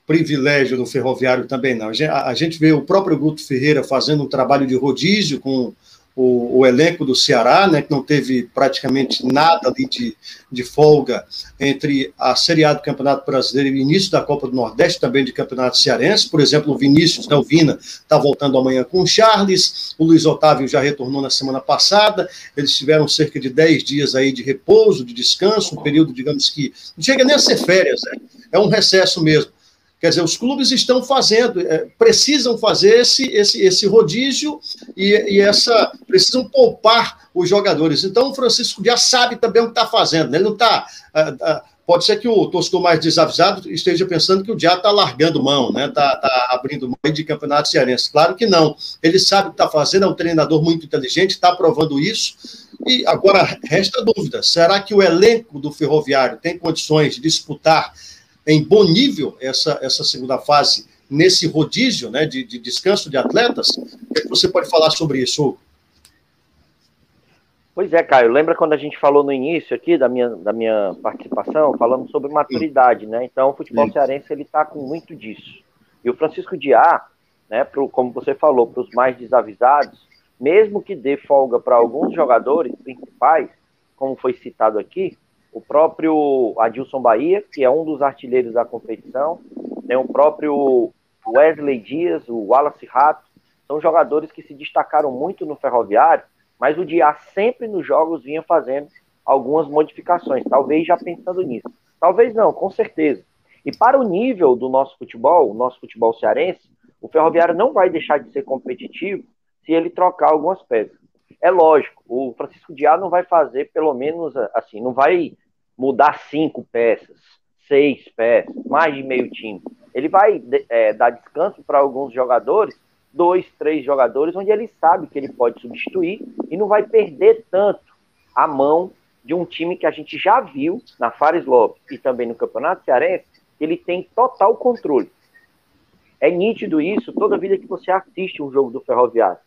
privilégio do Ferroviário também, não. A a gente vê o próprio Guto Ferreira fazendo um trabalho de rodízio com o, o, elenco do Ceará, né, que não teve praticamente nada ali de, de folga entre a Série A do Campeonato Brasileiro e o início da Copa do Nordeste, também de Campeonato Cearense. Por exemplo, o Vinícius, né, o Vina, está voltando amanhã com o Charles, o Luiz Otávio já retornou na semana passada, eles tiveram cerca de 10 dias aí de repouso, de descanso, um período, digamos que, não chega nem a ser férias, né? é um recesso mesmo. Quer dizer, os clubes estão fazendo, é, precisam fazer esse, esse, esse rodízio e, e, essa precisam poupar os jogadores. Então, o Francisco já sabe também o que está fazendo. Né? Ele não está. Ah, ah, pode ser que o torcedor mais desavisado esteja pensando que o Diá está largando mão, né? Está tá abrindo mão de campeonato cearense. Claro que não. Ele sabe o que está fazendo, é um treinador muito inteligente, está provando isso. E agora resta dúvida: será que o elenco do Ferroviário tem condições de disputar em bom nível essa, essa segunda fase nesse rodízio né, de, de descanso de atletas? O que, é que você pode falar sobre isso, Pois é, Caio, lembra quando a gente falou no início aqui da minha, da minha participação, falando sobre maturidade, né? Então, o futebol Sim. cearense, ele está com muito disso. E o Francisco Diá, né, pro, como você falou, para os mais desavisados, mesmo que dê folga para alguns jogadores principais, como foi citado aqui, o próprio Adilson Bahia, que é um dos artilheiros da competição, tem o próprio Wesley Dias, o Wallace Rato, são jogadores que se destacaram muito no Ferroviário, mas o Diá sempre nos jogos vinha fazendo algumas modificações, talvez já pensando nisso. Talvez não, com certeza. E para o nível do nosso futebol, o nosso futebol cearense, o Ferroviário não vai deixar de ser competitivo se ele trocar algumas peças. É lógico, o Francisco Diá não vai fazer pelo menos assim, não vai mudar cinco peças, seis peças, mais de meio time. Ele vai é, dar descanso para alguns jogadores dois, três jogadores, onde ele sabe que ele pode substituir e não vai perder tanto a mão de um time que a gente já viu na Fares Lopes e também no Campeonato Cearense, ele tem total controle. É nítido isso toda vida que você assiste um jogo do Ferroviário.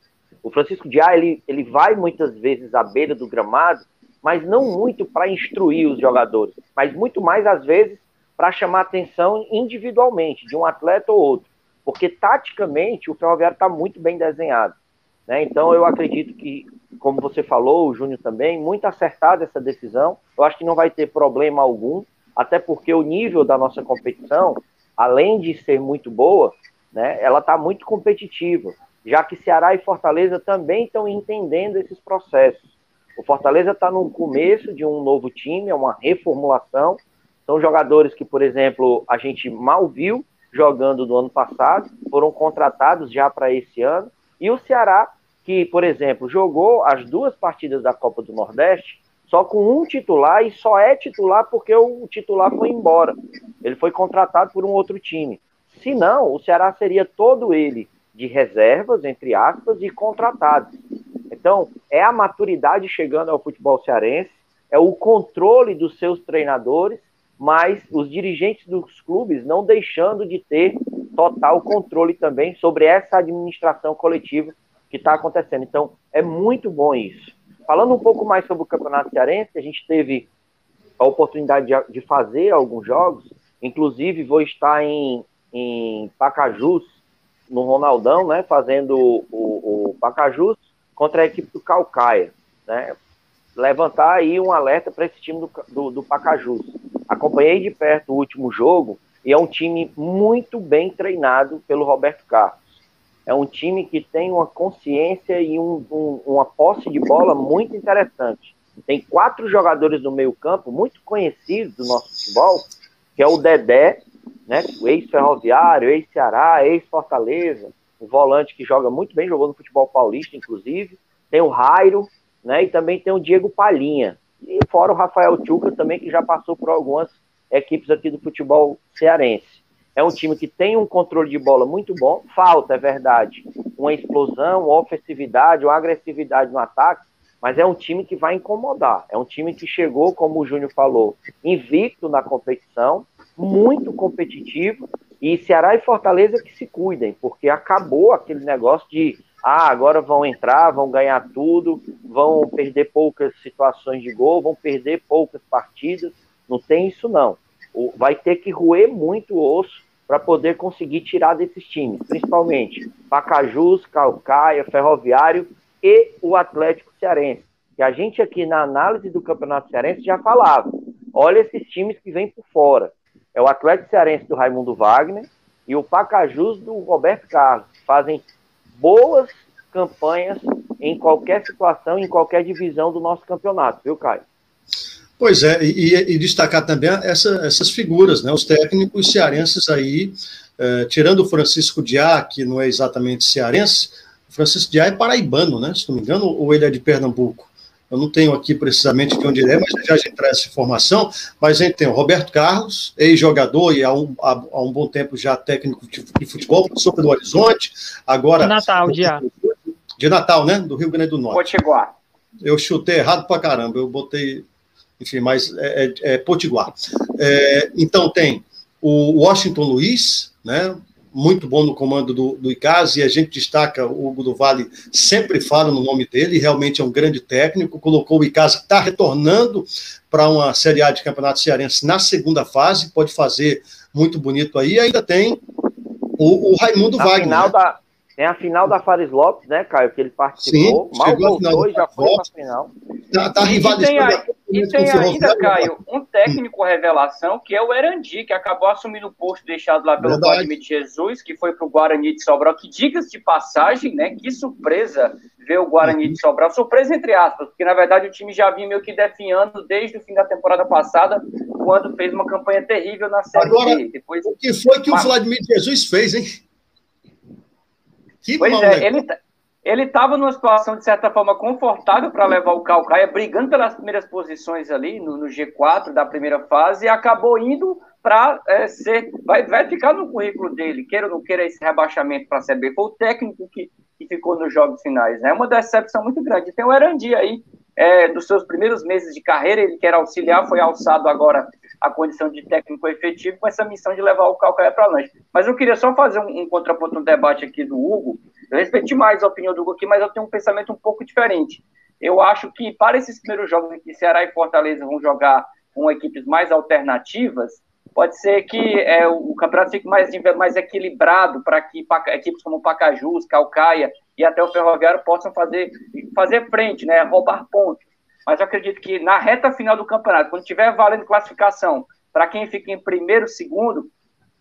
O Francisco Diá, ele, ele vai muitas vezes à beira do gramado, mas não muito para instruir os jogadores, mas muito mais, às vezes, para chamar atenção individualmente, de um atleta ou outro porque taticamente o Ferroviário está muito bem desenhado. Né? Então eu acredito que, como você falou, o Júnior também, muito acertada essa decisão. Eu acho que não vai ter problema algum, até porque o nível da nossa competição, além de ser muito boa, né, ela está muito competitiva, já que Ceará e Fortaleza também estão entendendo esses processos. O Fortaleza está no começo de um novo time, é uma reformulação. São jogadores que, por exemplo, a gente mal viu jogando do ano passado, foram contratados já para esse ano. E o Ceará, que, por exemplo, jogou as duas partidas da Copa do Nordeste só com um titular e só é titular porque o titular foi embora. Ele foi contratado por um outro time. Se não, o Ceará seria todo ele de reservas, entre aspas, e contratados. Então, é a maturidade chegando ao futebol cearense, é o controle dos seus treinadores mas os dirigentes dos clubes não deixando de ter total controle também sobre essa administração coletiva que está acontecendo. Então, é muito bom isso. Falando um pouco mais sobre o Campeonato Cearense, a gente teve a oportunidade de, fazer alguns jogos, inclusive vou estar em, em Pacajus, no Ronaldão, né, fazendo o, o Pacajus contra a equipe do Calcaia, né, levantar aí um alerta para esse time do, do, do Pacajus. Acompanhei de perto o último jogo e é um time muito bem treinado pelo Roberto Carlos. É um time que tem uma consciência e um, um, uma posse de bola muito interessante. Tem quatro jogadores no meio-campo muito conhecidos do nosso futebol, que é o Dedé, né, o ex-ferroviário, ex-Ceará, ex-Fortaleza, um volante que joga muito bem, jogou no futebol paulista, inclusive. Tem o Rairo, né, e também tem o Diego Palhinha, e fora o Rafael Tchuca também, que já passou por algumas equipes aqui do futebol cearense. É um time que tem um controle de bola muito bom. Falta, é verdade, uma explosão, uma ofensividade, uma agressividade no ataque, mas é um time que vai incomodar. É um time que chegou, como o Júnior falou, invicto na competição, muito competitivo. E Ceará e Fortaleza que se cuidem, porque acabou aquele negócio de ah, agora vão entrar, vão ganhar tudo, vão perder poucas situações de gol, vão perder poucas partidas. Não tem isso, não. Vai ter que roer muito o osso para poder conseguir tirar desses times, principalmente Pacajus, Calcaia, Ferroviário e o Atlético Cearense. Que a gente aqui na análise do Campeonato Cearense já falava. Olha esses times que vêm por fora. É o Atlético Cearense do Raimundo Wagner e o Pacajus do Roberto Carlos. Fazem boas campanhas em qualquer situação, em qualquer divisão do nosso campeonato, viu, Caio? Pois é, e, e destacar também essa, essas figuras, né? Os técnicos cearenses aí, eh, tirando o Francisco Diá, que não é exatamente cearense, o Francisco Diá é paraibano, né? Se não me engano, ou ele é de Pernambuco. Eu não tenho aqui precisamente de onde ele é, mas já a gente traz essa informação. Mas a gente tem o Roberto Carlos, ex-jogador e há um, há, há um bom tempo já técnico de futebol, passou pelo Horizonte, agora... De Natal, já. De Natal, né? Do Rio Grande do Norte. Potiguar. Eu chutei errado pra caramba, eu botei, enfim, mas é, é, é Potiguar. É, então tem o Washington Luiz, né? Muito bom no comando do, do e a gente destaca, o Hugo do Vale sempre fala no nome dele, realmente é um grande técnico, colocou o ICAS, está retornando para uma Série A de Campeonato Cearense na segunda fase, pode fazer muito bonito aí, ainda tem o, o Raimundo na Wagner. Final né? da, tem a final da Fares Lopes, né, Caio, que ele participou, Sim, mal voltou e já foi para a final. Tá, tá e tem, a, e tem ainda, Caio, um técnico revelação, que é o Erandi, que acabou assumindo o posto deixado lá pelo Vladimir Jesus, que foi para o Guarani de Sobral, que diga-se de passagem, né, que surpresa ver o Guarani de Sobral, surpresa entre aspas, porque na verdade o time já vinha meio que definhando desde o fim da temporada passada, quando fez uma campanha terrível na Série Agora, B. Depois... O que foi que Mas... o Vladimir Jesus fez, hein? Que pois é, ele, ele estava numa situação, de certa forma, confortável para levar o Calcaia, brigando pelas primeiras posições ali no, no G4 da primeira fase, e acabou indo para é, ser. Vai, vai ficar no currículo dele, queira ou não queira esse rebaixamento para a CB. Foi o técnico que, que ficou nos jogos finais. É né? uma decepção muito grande. Tem o Erandi aí, é, dos seus primeiros meses de carreira, ele que era auxiliar, foi alçado agora a condição de técnico efetivo com essa missão de levar o Calcaia para longe. Mas eu queria só fazer um, um contraponto, um debate aqui do Hugo. Eu respeito mais a opinião do Hugo aqui, mas eu tenho um pensamento um pouco diferente. Eu acho que para esses primeiros jogos em que Ceará e Fortaleza vão jogar com equipes mais alternativas, pode ser que é, o campeonato fique mais, mais equilibrado para que equipes como Pacajus, Calcaia e até o Ferroviário possam fazer, fazer frente, né, roubar pontos mas eu acredito que na reta final do campeonato, quando tiver valendo classificação para quem fica em primeiro, segundo,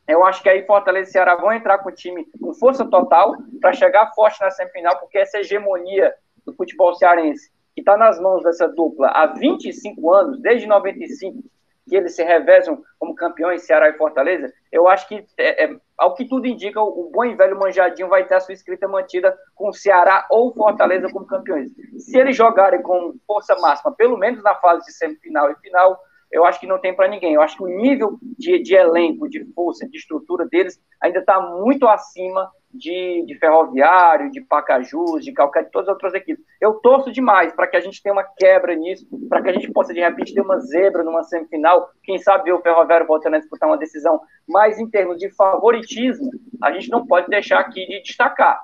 eu acho que aí Fortaleza e Ceará vão entrar com o time com força total para chegar forte na semifinal, porque essa hegemonia do futebol cearense, que está nas mãos dessa dupla há 25 anos, desde 95, que eles se revezam como campeões, Ceará e Fortaleza, eu acho que, é, é, ao que tudo indica, o, bom e velho Manjadinho vai ter a sua escrita mantida com Ceará ou Fortaleza como campeões. Se eles jogarem com força máxima, pelo menos na fase de semifinal e final, eu acho que não tem para ninguém. Eu acho que o nível de, de elenco, de força, de estrutura deles ainda está muito acima de, de Ferroviário, de Pacajus, de qualquer de todas as outras equipes. Eu torço demais para que a gente tenha uma quebra nisso, para que a gente possa, de repente, ter uma zebra numa semifinal, quem sabe o Ferroviário voltando a disputar uma decisão, mas em termos de favoritismo, a gente não pode deixar aqui de destacar.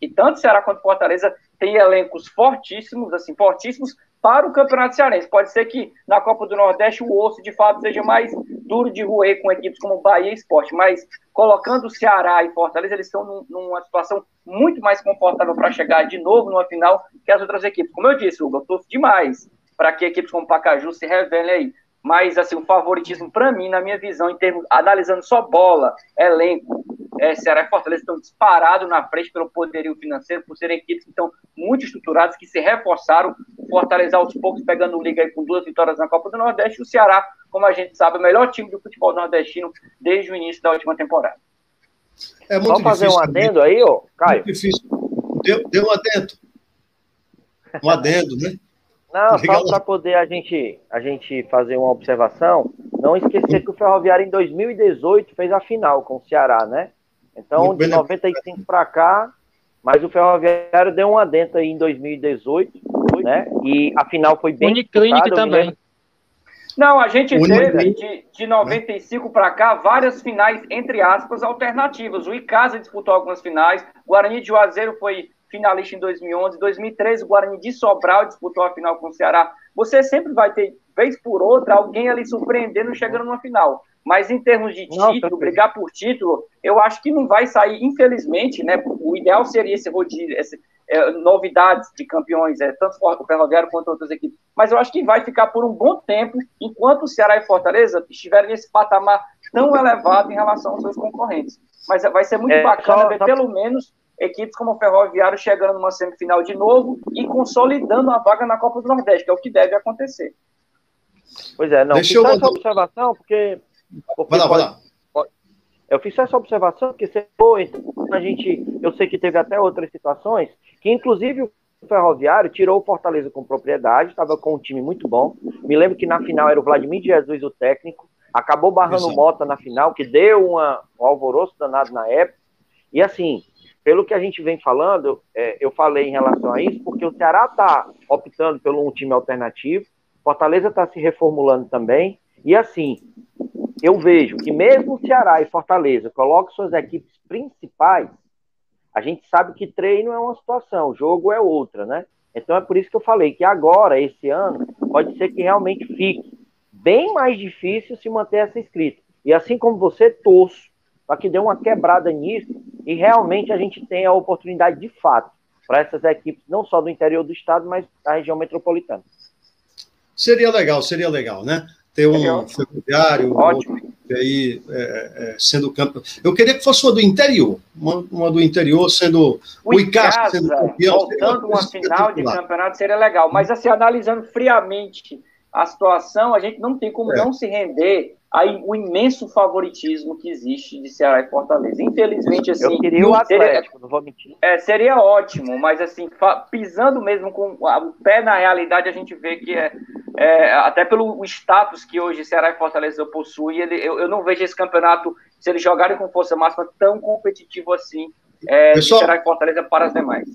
E tanto Ceará quanto Fortaleza têm elencos fortíssimos, assim, fortíssimos, para o Campeonato Cearense. Pode ser que na Copa do Nordeste o osso de fato seja mais duro de roer com equipes como Bahia e Esporte, mas colocando o Ceará e Fortaleza, eles estão num, numa situação muito mais confortável para chegar de novo numa final que as outras equipes. Como eu disse, Hugo, eu torço demais para que equipes como Pacaju se revelem aí. Mas, assim, o favoritismo, para mim, na minha visão, em termos, analisando só bola, elenco, é, Ceará e Fortaleza estão disparados na frente pelo poderio financeiro, por serem equipes que estão muito estruturadas, que se reforçaram, Fortaleza aos poucos pegando liga aí com duas vitórias na Copa do Nordeste, e o Ceará, como a gente sabe, é o melhor time do futebol nordestino desde o início da última temporada. É muito Vamos fazer um adendo também. aí, ó, Caio? Muito difícil. Deu, deu um adendo. Um adendo, né? Não, só para poder a gente, a gente fazer uma observação, não esquecer que o Ferroviário em 2018 fez a final com o Ceará, né? Então, de 95 para cá, mas o Ferroviário deu um adentro aí em 2018, né? E a final foi bem. Uniclinic também. Não, a gente teve de, de 95 para cá várias finais, entre aspas, alternativas. O Icasa disputou algumas finais, Guarani de Juazeiro foi finalista em 2011, 2013 o Guarani de Sobral disputou a final com o Ceará. Você sempre vai ter, vez por outra, alguém ali surpreendendo chegando numa final. Mas em termos de título, não, brigar por título, eu acho que não vai sair, infelizmente, né? O ideal seria esse rodízio, esse, é, novidades de campeões, é, tanto o Ferroviário quanto outras equipes. Mas eu acho que vai ficar por um bom tempo, enquanto o Ceará e Fortaleza estiverem nesse patamar tão elevado em relação aos seus concorrentes. Mas vai ser muito é, bacana só, ver, só... pelo menos, equipes como o Ferroviário chegando numa semifinal de novo e consolidando a vaga na Copa do Nordeste, que é o que deve acontecer. Pois é, não. Deixa eu... essa observação, porque vai lá, vai lá. Eu fiz essa observação porque você foi, a gente, eu sei que teve até outras situações, que inclusive o Ferroviário tirou o Fortaleza com propriedade, estava com um time muito bom. Me lembro que na final era o Vladimir Jesus o técnico, acabou barrando o Mota na final, que deu uma, um alvoroço danado na época. E assim, pelo que a gente vem falando, é, eu falei em relação a isso, porque o Ceará está optando por um time alternativo, Fortaleza está se reformulando também, e assim, eu vejo que mesmo o Ceará e Fortaleza colocam suas equipes principais, a gente sabe que treino é uma situação, jogo é outra, né? Então é por isso que eu falei que agora, esse ano, pode ser que realmente fique bem mais difícil se manter essa escrita. E assim como você, torço para que dê uma quebrada nisso e realmente a gente tenha a oportunidade de fato para essas equipes, não só do interior do estado, mas da região metropolitana. Seria legal, seria legal, né? Ter um ferroviário, aí é, é, sendo campeão. Eu queria que fosse uma do interior, uma, uma do interior sendo o, o Icasa sendo campeão. Voltando uma final de campeonato seria legal, mas assim, analisando friamente a situação, a gente não tem como é. não se render o imenso favoritismo que existe de Ceará e Fortaleza. Infelizmente, assim. Eu queria o Atlético, seria, não vou mentir. É, seria ótimo, mas assim, pisando mesmo com o pé na realidade, a gente vê que é, é até pelo status que hoje Ceará e Fortaleza possuem, ele, eu, eu, não vejo esse campeonato, se eles jogarem com força máxima, tão competitivo assim é, Pessoal, Ceará e Fortaleza para as demais.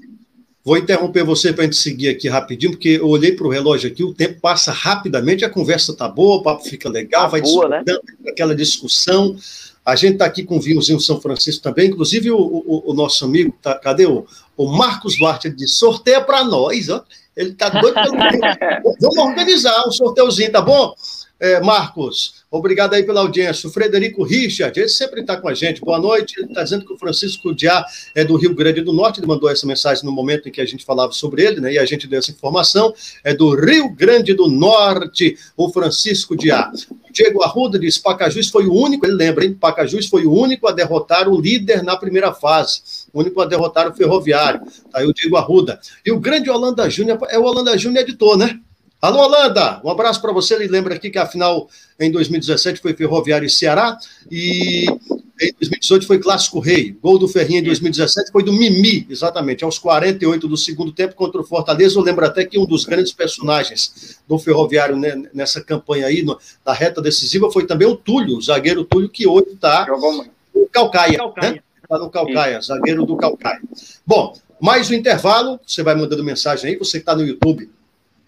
Vou interromper você para a gente seguir aqui rapidinho, porque eu olhei para o relógio aqui, o tempo passa rapidamente, a conversa tá boa, o papo fica legal, tá vai boa, né? aquela discussão. A gente está aqui com o Vinhozinho São Francisco também, inclusive o, o, o nosso amigo, tá, cadê o, o Marcos Duarte? Ele disse: sorteia para nós, ó. Ele está doido pelo. Vamos organizar um sorteiozinho, tá bom? É, Marcos, obrigado aí pela audiência. O Frederico Richard, ele sempre está com a gente. Boa noite. Ele está dizendo que o Francisco Diá é do Rio Grande do Norte. Ele mandou essa mensagem no momento em que a gente falava sobre ele, né? E a gente deu essa informação. É do Rio Grande do Norte, o Francisco Diá. Diego Arruda diz: Pacajus foi o único, ele lembra, hein? Pacajus foi o único a derrotar o líder na primeira fase. O único a derrotar o Ferroviário. Tá aí o Diego Arruda. E o grande Holanda Júnior, é o Holanda Júnior editor, né? Alô, Holanda, um abraço para você. Ele lembra aqui que a final em 2017 foi Ferroviário e Ceará e em 2018 foi Clássico Rei. Gol do Ferrinho em 2017 foi do Mimi, exatamente, aos 48 do segundo tempo contra o Fortaleza. Eu lembro até que um dos grandes personagens do Ferroviário né, nessa campanha aí, no, na reta decisiva, foi também o Túlio, o zagueiro Túlio, que hoje está no Calcaia. Calcaia. Né? Está no Calcaia, zagueiro do Calcaia. Bom, mais o intervalo, você vai mandando mensagem aí, você que está no YouTube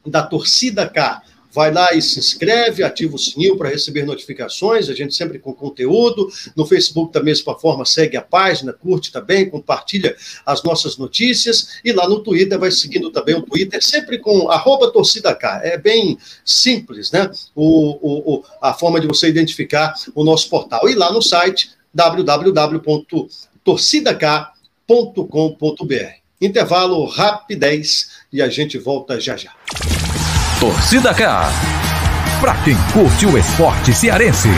da Torcida K. Vai lá e se inscreve, ativa o sininho para receber notificações, a gente sempre com conteúdo. No Facebook, da mesma forma, segue a página, curte também, compartilha as nossas notícias. E lá no Twitter, vai seguindo também o Twitter, sempre com arroba torcida K. É bem simples, né? O, o, a forma de você identificar o nosso portal. E lá no site www.torcidak.com.br. Intervalo rapidez e a gente volta já já. Torcida K. Pra quem curte o esporte cearense.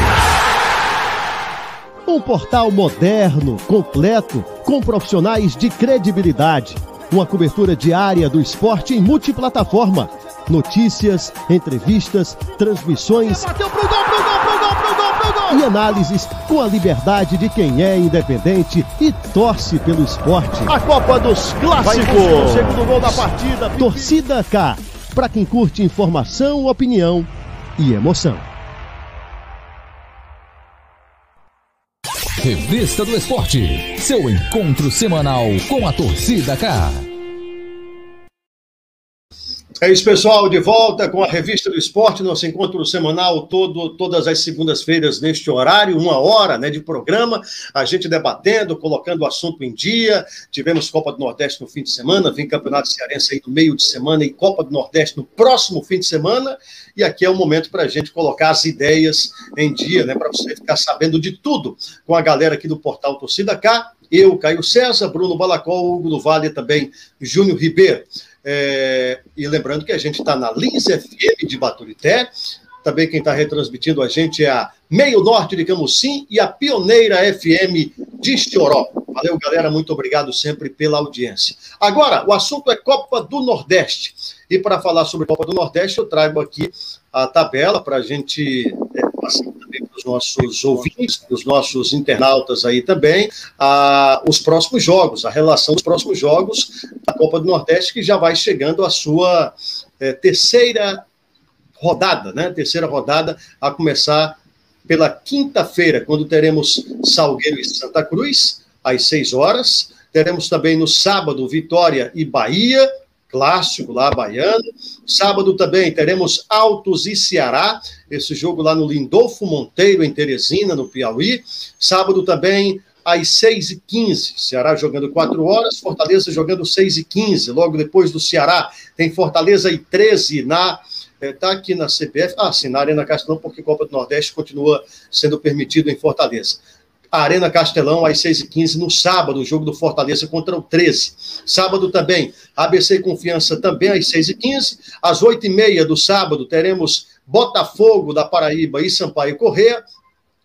Um portal moderno, completo, com profissionais de credibilidade. Uma cobertura diária do esporte em multiplataforma. Notícias, entrevistas, transmissões. Bateu pro gol, pro gol, E análises com a liberdade de quem é independente e torce pelo esporte. A Copa dos Clássicos. O segundo gol da partida. Torcida K. Para quem curte informação, opinião e emoção. Revista do Esporte. Seu encontro semanal com a torcida K. É isso, pessoal, de volta com a Revista do Esporte, nosso encontro semanal todo, todas as segundas-feiras neste horário, uma hora né, de programa, a gente debatendo, colocando o assunto em dia. Tivemos Copa do Nordeste no fim de semana, vem Campeonato Cearense aí no meio de semana e Copa do Nordeste no próximo fim de semana. E aqui é o momento para a gente colocar as ideias em dia, né, para você ficar sabendo de tudo com a galera aqui do Portal Torcida K. Eu, Caio César, Bruno Balacol, Hugo do Vale também Júnior Ribeiro. É, e lembrando que a gente está na Lins FM de Baturité. Também quem está retransmitindo a gente é a Meio Norte de Camusim e a Pioneira FM de Estioró. Valeu, galera. Muito obrigado sempre pela audiência. Agora, o assunto é Copa do Nordeste. E para falar sobre Copa do Nordeste, eu trago aqui a tabela para a gente é, nossos ouvintes, para os nossos internautas aí também, a, os próximos jogos, a relação dos próximos jogos da Copa do Nordeste, que já vai chegando à sua é, terceira rodada, né? Terceira rodada a começar pela quinta-feira, quando teremos Salgueiro e Santa Cruz, às seis horas. Teremos também no sábado Vitória e Bahia, clássico lá baiano. Sábado também teremos Altos e Ceará, esse jogo lá no Lindolfo Monteiro, em Teresina, no Piauí. Sábado também às 6h15. Ceará jogando 4 horas, Fortaleza jogando 6h15. Logo depois do Ceará, tem Fortaleza e 13 na. Está eh, aqui na CBF, ah, sim, na Arena Castelão, porque Copa do Nordeste continua sendo permitido em Fortaleza. Arena Castelão, às 6h15, no sábado, o jogo do Fortaleza contra o 13. Sábado também, ABC Confiança também às 6h15. Às 8h30 do sábado, teremos Botafogo da Paraíba e Sampaio Correia.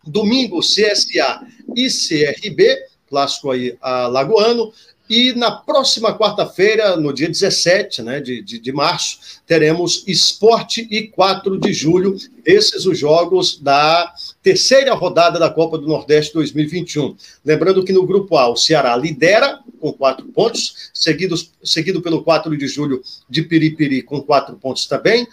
Domingo, CSA e CRB, clássico aí alagoano. E na próxima quarta-feira, no dia 17 né, de, de, de, março, teremos Esporte e 4 de julho. Esses os jogos da terceira rodada da Copa do Nordeste 2021. Lembrando que no grupo A, o Ceará lidera com quatro pontos, seguido, seguido pelo 4 de julho de Piripiri com quatro pontos também.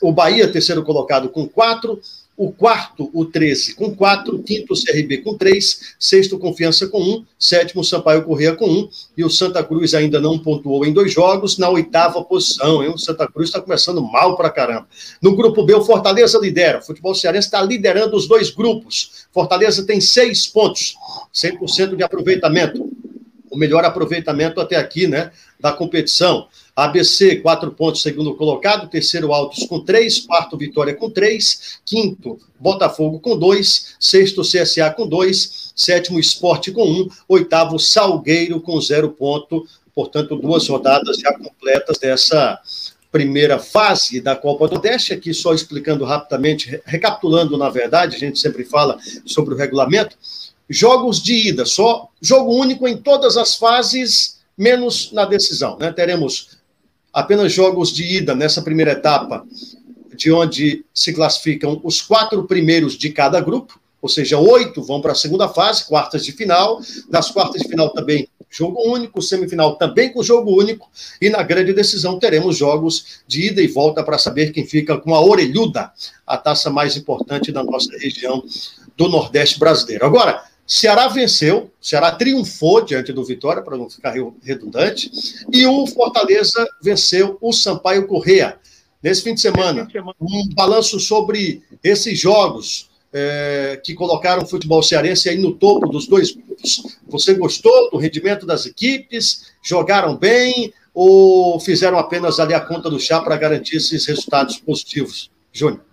O Bahia, terceiro colocado, com quatro o quarto, o 13, com 4, quinto, o CRB com 3, sexto, Confiança com 1, sétimo, Sampaio Correia com 1, e o Santa Cruz ainda não pontuou em dois jogos, na oitava posição, hein? O Santa Cruz está começando mal para caramba. No grupo B, o Fortaleza lidera, o futebol cearense está liderando os dois grupos. Fortaleza tem seis pontos, 100% de aproveitamento, o melhor aproveitamento até aqui, né, da competição. ABC, quatro pontos, segundo colocado. Terceiro, Altos com três. Quarto, Vitória com três. Quinto, Botafogo com dois. Sexto, CSA com dois. Sétimo, Esporte com um. Oitavo, Salgueiro com zero ponto. Portanto, duas rodadas já completas dessa primeira fase da Copa do Nordeste. Aqui, só explicando rapidamente, recapitulando, na verdade, a gente sempre fala sobre o regulamento. Jogos de ida, só jogo único em todas as fases, menos na decisão. Né? Teremos apenas jogos de ida nessa primeira etapa, de onde se classificam os quatro primeiros de cada grupo, ou seja, oito vão para a segunda fase, quartas de final. Nas quartas de final também jogo único, semifinal também com jogo único, e na grande decisão teremos jogos de ida e volta para saber quem fica com a orelhuda, a taça mais importante da nossa região do Nordeste brasileiro. Agora, Ceará venceu, Ceará triunfou diante do Vitória, para não ficar redundante, e o Fortaleza venceu o Sampaio Correa. Nesse fim de semana, um balanço sobre esses jogos é, que colocaram o futebol cearense aí no topo dos dois grupos. Você gostou do rendimento das equipes? Jogaram bem ou fizeram apenas ali a conta do chá para garantir esses resultados positivos? Júnior.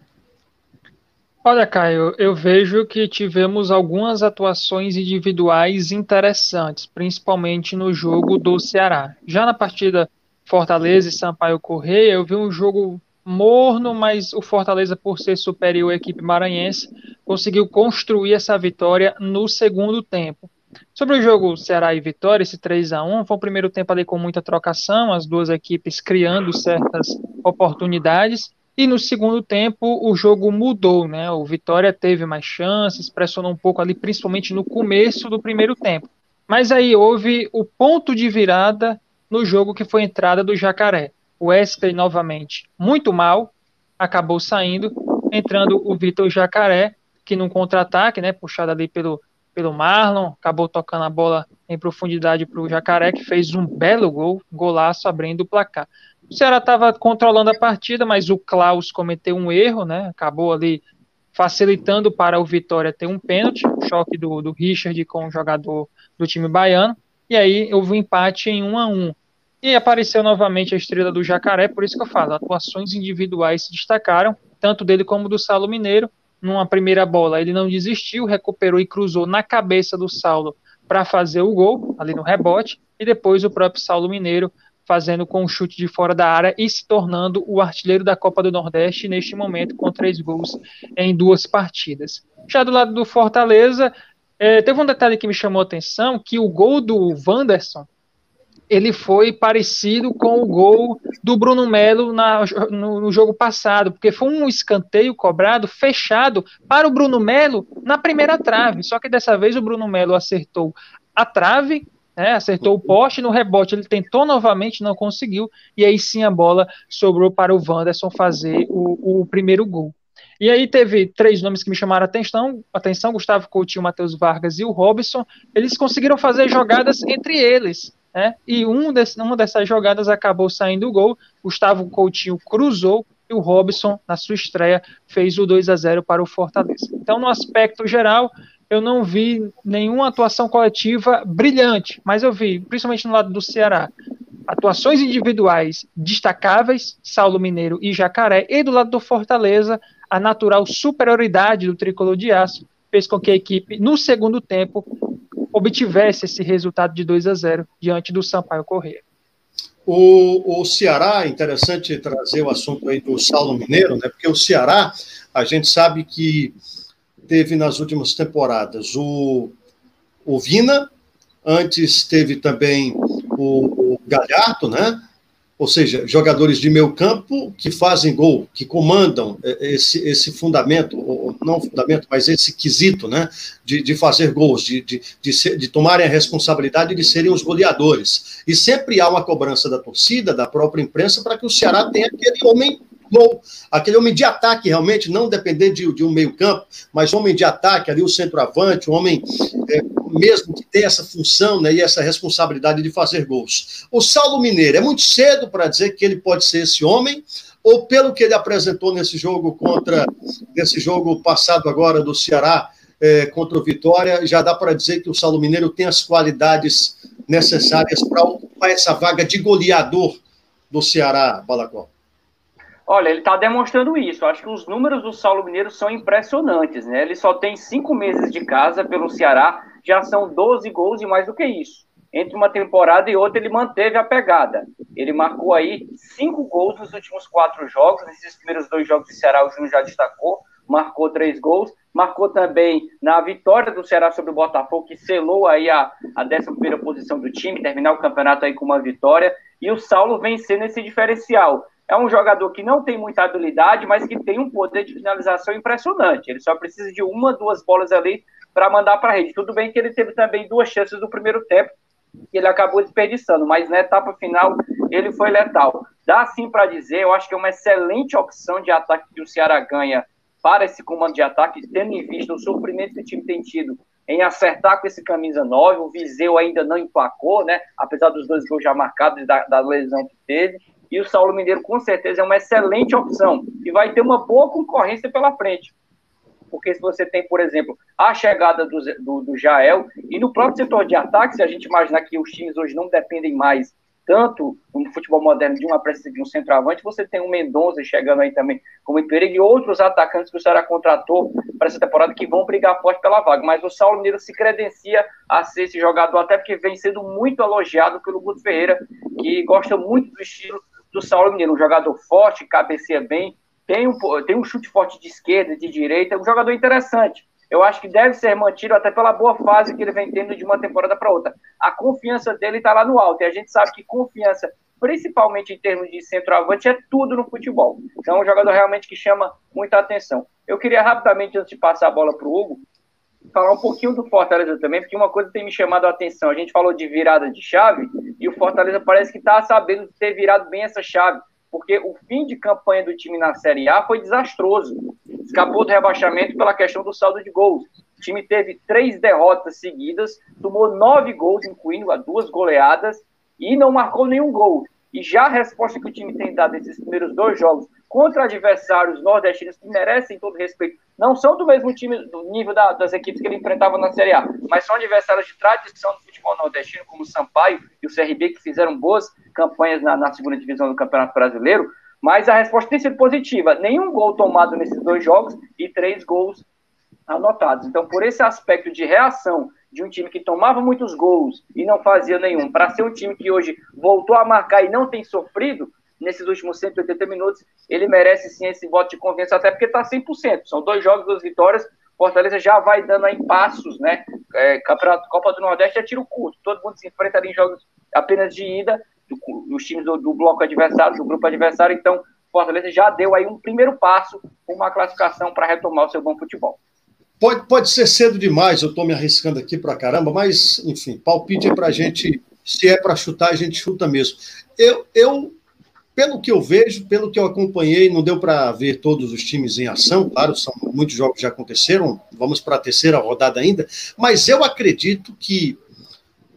Olha, Caio, eu vejo que tivemos algumas atuações individuais interessantes, principalmente no jogo do Ceará. Já na partida Fortaleza e Sampaio Correia, eu vi um jogo morno, mas o Fortaleza, por ser superior à equipe maranhense, conseguiu construir essa vitória no segundo tempo. Sobre o jogo Ceará e Vitória, esse 3 a 1 foi um primeiro tempo ali com muita trocação, as duas equipes criando certas oportunidades, e no segundo tempo o jogo mudou, né? O Vitória teve mais chances, pressionou um pouco ali, principalmente no começo do primeiro tempo. Mas aí houve o ponto de virada no jogo que foi a entrada do Jacaré. O Wesley novamente muito mal, acabou saindo, entrando o Vitor Jacaré, que num contra-ataque, né, puxado ali pelo, pelo Marlon, acabou tocando a bola em profundidade para o Jacaré, que fez um belo gol, golaço abrindo o placar. O Ceará estava controlando a partida, mas o Klaus cometeu um erro, né? Acabou ali facilitando para o Vitória ter um pênalti, um choque do, do Richard com o jogador do time baiano. E aí houve um empate em 1 a 1 E apareceu novamente a estrela do Jacaré, por isso que eu falo, atuações individuais se destacaram, tanto dele como do Saulo Mineiro. Numa primeira bola, ele não desistiu, recuperou e cruzou na cabeça do Saulo para fazer o gol, ali no rebote, e depois o próprio Saulo Mineiro fazendo com um chute de fora da área e se tornando o artilheiro da Copa do Nordeste neste momento, com três gols em duas partidas. Já do lado do Fortaleza, é, teve um detalhe que me chamou a atenção, que o gol do Wanderson, ele foi parecido com o gol do Bruno Melo na, no, no, jogo passado, porque foi um escanteio cobrado fechado para o Bruno Melo na primeira trave. Só que dessa vez o Bruno Melo acertou a trave né, acertou o poste, no rebote ele tentou novamente, não conseguiu, e aí sim a bola sobrou para o Wanderson fazer o, o primeiro gol. E aí teve três nomes que me chamaram atenção, atenção Gustavo Coutinho, Matheus Vargas e o Robson. Eles conseguiram fazer jogadas entre eles, né? E um desse, uma dessas jogadas acabou saindo o gol. Gustavo Coutinho cruzou e o Robson, na sua estreia, fez o 2 a 0 para o Fortaleza. Então, no aspecto geral, eu não vi nenhuma atuação coletiva brilhante, mas eu vi, principalmente no lado do Ceará, atuações individuais destacáveis, Saulo Mineiro e Jacaré, e do lado do Fortaleza, a natural superioridade do tricolor de aço fez com que a equipe, no segundo tempo, obtivesse esse resultado de 2 a 0 diante do Sampaio Corrêa. O, o Ceará, interessante trazer o assunto aí do Saulo Mineiro, né? Porque o Ceará, a gente sabe que teve nas últimas temporadas o, o Vina, antes teve também o, o Galhardo, né? ou seja, jogadores de meio campo que fazem gol, que comandam é, esse, esse fundamento, ou não fundamento, mas esse quesito, né, de, de fazer gols, de, de, de, ser, de tomarem a responsabilidade de serem os goleadores. E sempre há uma cobrança da torcida, da própria imprensa, para que o Ceará tenha aquele homem gol. Aquele homem de ataque, realmente, não depender de, de um meio-campo, mas homem de ataque, ali o centroavante, um homem é, mesmo que tem essa função né, e essa responsabilidade de fazer gols. O Saulo Mineiro, é muito cedo para dizer que ele pode ser esse homem, ou pelo que ele apresentou nesse jogo contra, nesse jogo passado agora do Ceará, é, contra o Vitória, já dá para dizer que o Saulo Mineiro tem as qualidades necessárias para ocupar essa vaga de goleador do Ceará, Balacó. Olha, ele está demonstrando isso. Acho que os números do Saulo Mineiro são impressionantes, né? Ele só tem cinco meses de casa pelo Ceará, já são 12 gols e mais do que isso. Entre uma temporada e outra, ele manteve a pegada. Ele marcou aí cinco gols nos últimos quatro jogos. Nesses primeiros dois jogos do Ceará, o Júnior já destacou, marcou três gols. Marcou também na vitória do Ceará sobre o Botafogo, que selou aí a, a 11 posição do time, terminar o campeonato aí com uma vitória. E o Saulo vencendo esse diferencial é um jogador que não tem muita habilidade, mas que tem um poder de finalização impressionante. Ele só precisa de uma, duas bolas ali para mandar para a rede. Tudo bem que ele teve também duas chances no primeiro tempo, que ele acabou desperdiçando, mas na etapa final ele foi letal. Dá sim para dizer, eu acho que é uma excelente opção de ataque que o Ceará ganha para esse comando de ataque, tendo em vista o sofrimento que o time tem tido em acertar com esse camisa 9. O Viseu ainda não emplacou, né? Apesar dos dois gols já marcados da, da lesão que teve. E o Saulo Mineiro, com certeza, é uma excelente opção. E vai ter uma boa concorrência pela frente. Porque se você tem, por exemplo, a chegada do, do, do Jael, e no próprio setor de ataque, se a gente imaginar que os times hoje não dependem mais tanto no futebol moderno de uma presença de um centroavante, você tem o Mendonça chegando aí também como perigo e outros atacantes que o Ceará contratou para essa temporada que vão brigar forte pela vaga. Mas o Saulo Mineiro se credencia a ser esse jogador, até porque vem sendo muito elogiado pelo Guto Ferreira, que gosta muito do estilo do Saulo Mineiro, um jogador forte, cabeceia bem, tem um, tem um chute forte de esquerda, de direita, um jogador interessante. Eu acho que deve ser mantido até pela boa fase que ele vem tendo de uma temporada para outra. A confiança dele está lá no alto, e a gente sabe que confiança, principalmente em termos de centroavante, é tudo no futebol. Então, é um jogador realmente que chama muita atenção. Eu queria rapidamente, antes de passar a bola para o Hugo, falar um pouquinho do Fortaleza também, porque uma coisa tem me chamado a atenção. A gente falou de virada de chave e o Fortaleza parece que está sabendo ter virado bem essa chave, porque o fim de campanha do time na Série A foi desastroso. Escapou do rebaixamento pela questão do saldo de gols. O time teve três derrotas seguidas, tomou nove gols, incluindo duas goleadas, e não marcou nenhum gol. E já a resposta que o time tem dado nesses primeiros dois jogos contra adversários nordestinos que merecem todo respeito, não são do mesmo time, do nível da, das equipes que ele enfrentava na Série A, mas são adversários de tradição do futebol nordestino, como o Sampaio e o CRB, que fizeram boas campanhas na, na segunda divisão do Campeonato Brasileiro, mas a resposta tem sido positiva. Nenhum gol tomado nesses dois jogos e três gols anotados. Então, por esse aspecto de reação de um time que tomava muitos gols e não fazia nenhum, para ser um time que hoje voltou a marcar e não tem sofrido, nesses últimos 180 minutos, ele merece sim esse voto de confiança, até porque está 100%. São dois jogos, duas vitórias. Fortaleza já vai dando aí passos, né? É, Campeonato Copa do Nordeste é tiro curto. Todo mundo se enfrenta ali em jogos apenas de ida, nos times do, do, bloco adversário, do grupo adversário. Então, Fortaleza já deu aí um primeiro passo, uma classificação para retomar o seu bom futebol. Pode, pode ser cedo demais, eu estou me arriscando aqui para caramba, mas, enfim, palpite é para a gente, se é para chutar, a gente chuta mesmo. Eu, eu pelo que eu vejo, pelo que eu acompanhei, não deu para ver todos os times em ação, claro, são muitos jogos já aconteceram, vamos para a terceira rodada ainda, mas eu acredito que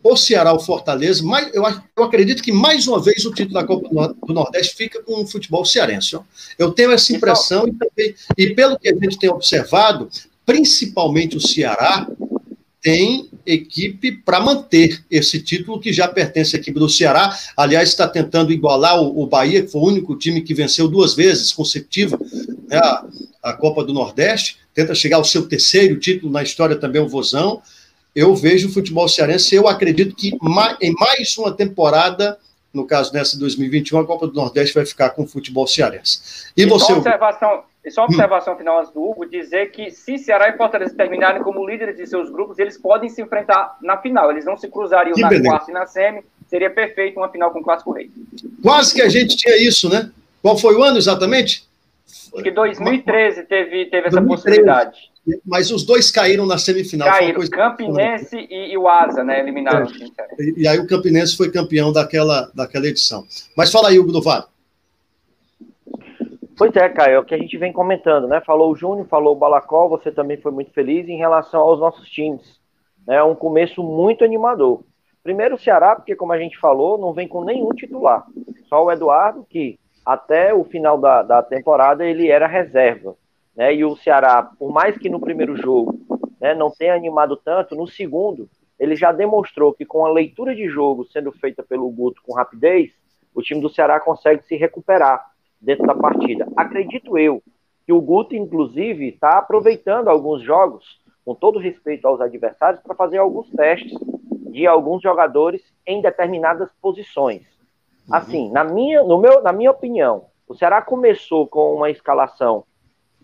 o Ceará, o Fortaleza, mais, eu, eu, acredito que mais uma vez o título da Copa do Nordeste fica com o futebol cearense. Ó. Eu tenho essa impressão e, também, e pelo que a gente tem observado, principalmente o Ceará tem equipe para manter esse título que já pertence à equipe do Ceará. Aliás, está tentando igualar o, Bahia, que foi o único time que venceu duas vezes consecutiva né, a, a Copa do Nordeste. Tenta chegar ao seu terceiro título na história também, o Vozão eu vejo o futebol cearense, eu acredito que em mais uma temporada, no caso nessa 2021, a Copa do Nordeste vai ficar com o futebol cearense. E, e você. Só observação, só uma observação final antes do Hugo, dizer que se Ceará e Fortaleza terminarem como líderes de seus grupos, eles podem se enfrentar na final. Eles não se cruzariam que na beleza. quarta e na semi. Seria perfeito uma final com o Clássico Rei. Quase que a gente tinha isso, né? Qual foi o ano exatamente? Acho que 2013 teve, teve essa 2013. possibilidade mas os dois caíram na semifinal. Caíram. Campinense e, e, o Asa, né? Eliminaram. É. E, e, aí o Campinense foi campeão daquela, daquela edição. Mas fala aí, Hugo do Vale. Pois é, Caio, é o que a gente vem comentando, né? Falou o Júnior, falou o Balacol, você também foi muito feliz em relação aos nossos times. É né? um começo muito animador. Primeiro o Ceará, porque como a gente falou, não vem com nenhum titular. Só o Eduardo, que até o final da, da temporada ele era reserva. Né? E o Ceará, por mais que no primeiro jogo né, não tenha animado tanto, no segundo ele já demonstrou que com a leitura de jogo sendo feita pelo Guto com rapidez, o time do Ceará consegue se recuperar dentro da partida. Acredito eu que o Guto, inclusive, está aproveitando alguns jogos, com todo respeito aos adversários, para fazer alguns testes de alguns jogadores em determinadas posições. Uhum. Assim, na minha, no meu, na minha opinião, o Ceará começou com uma escalação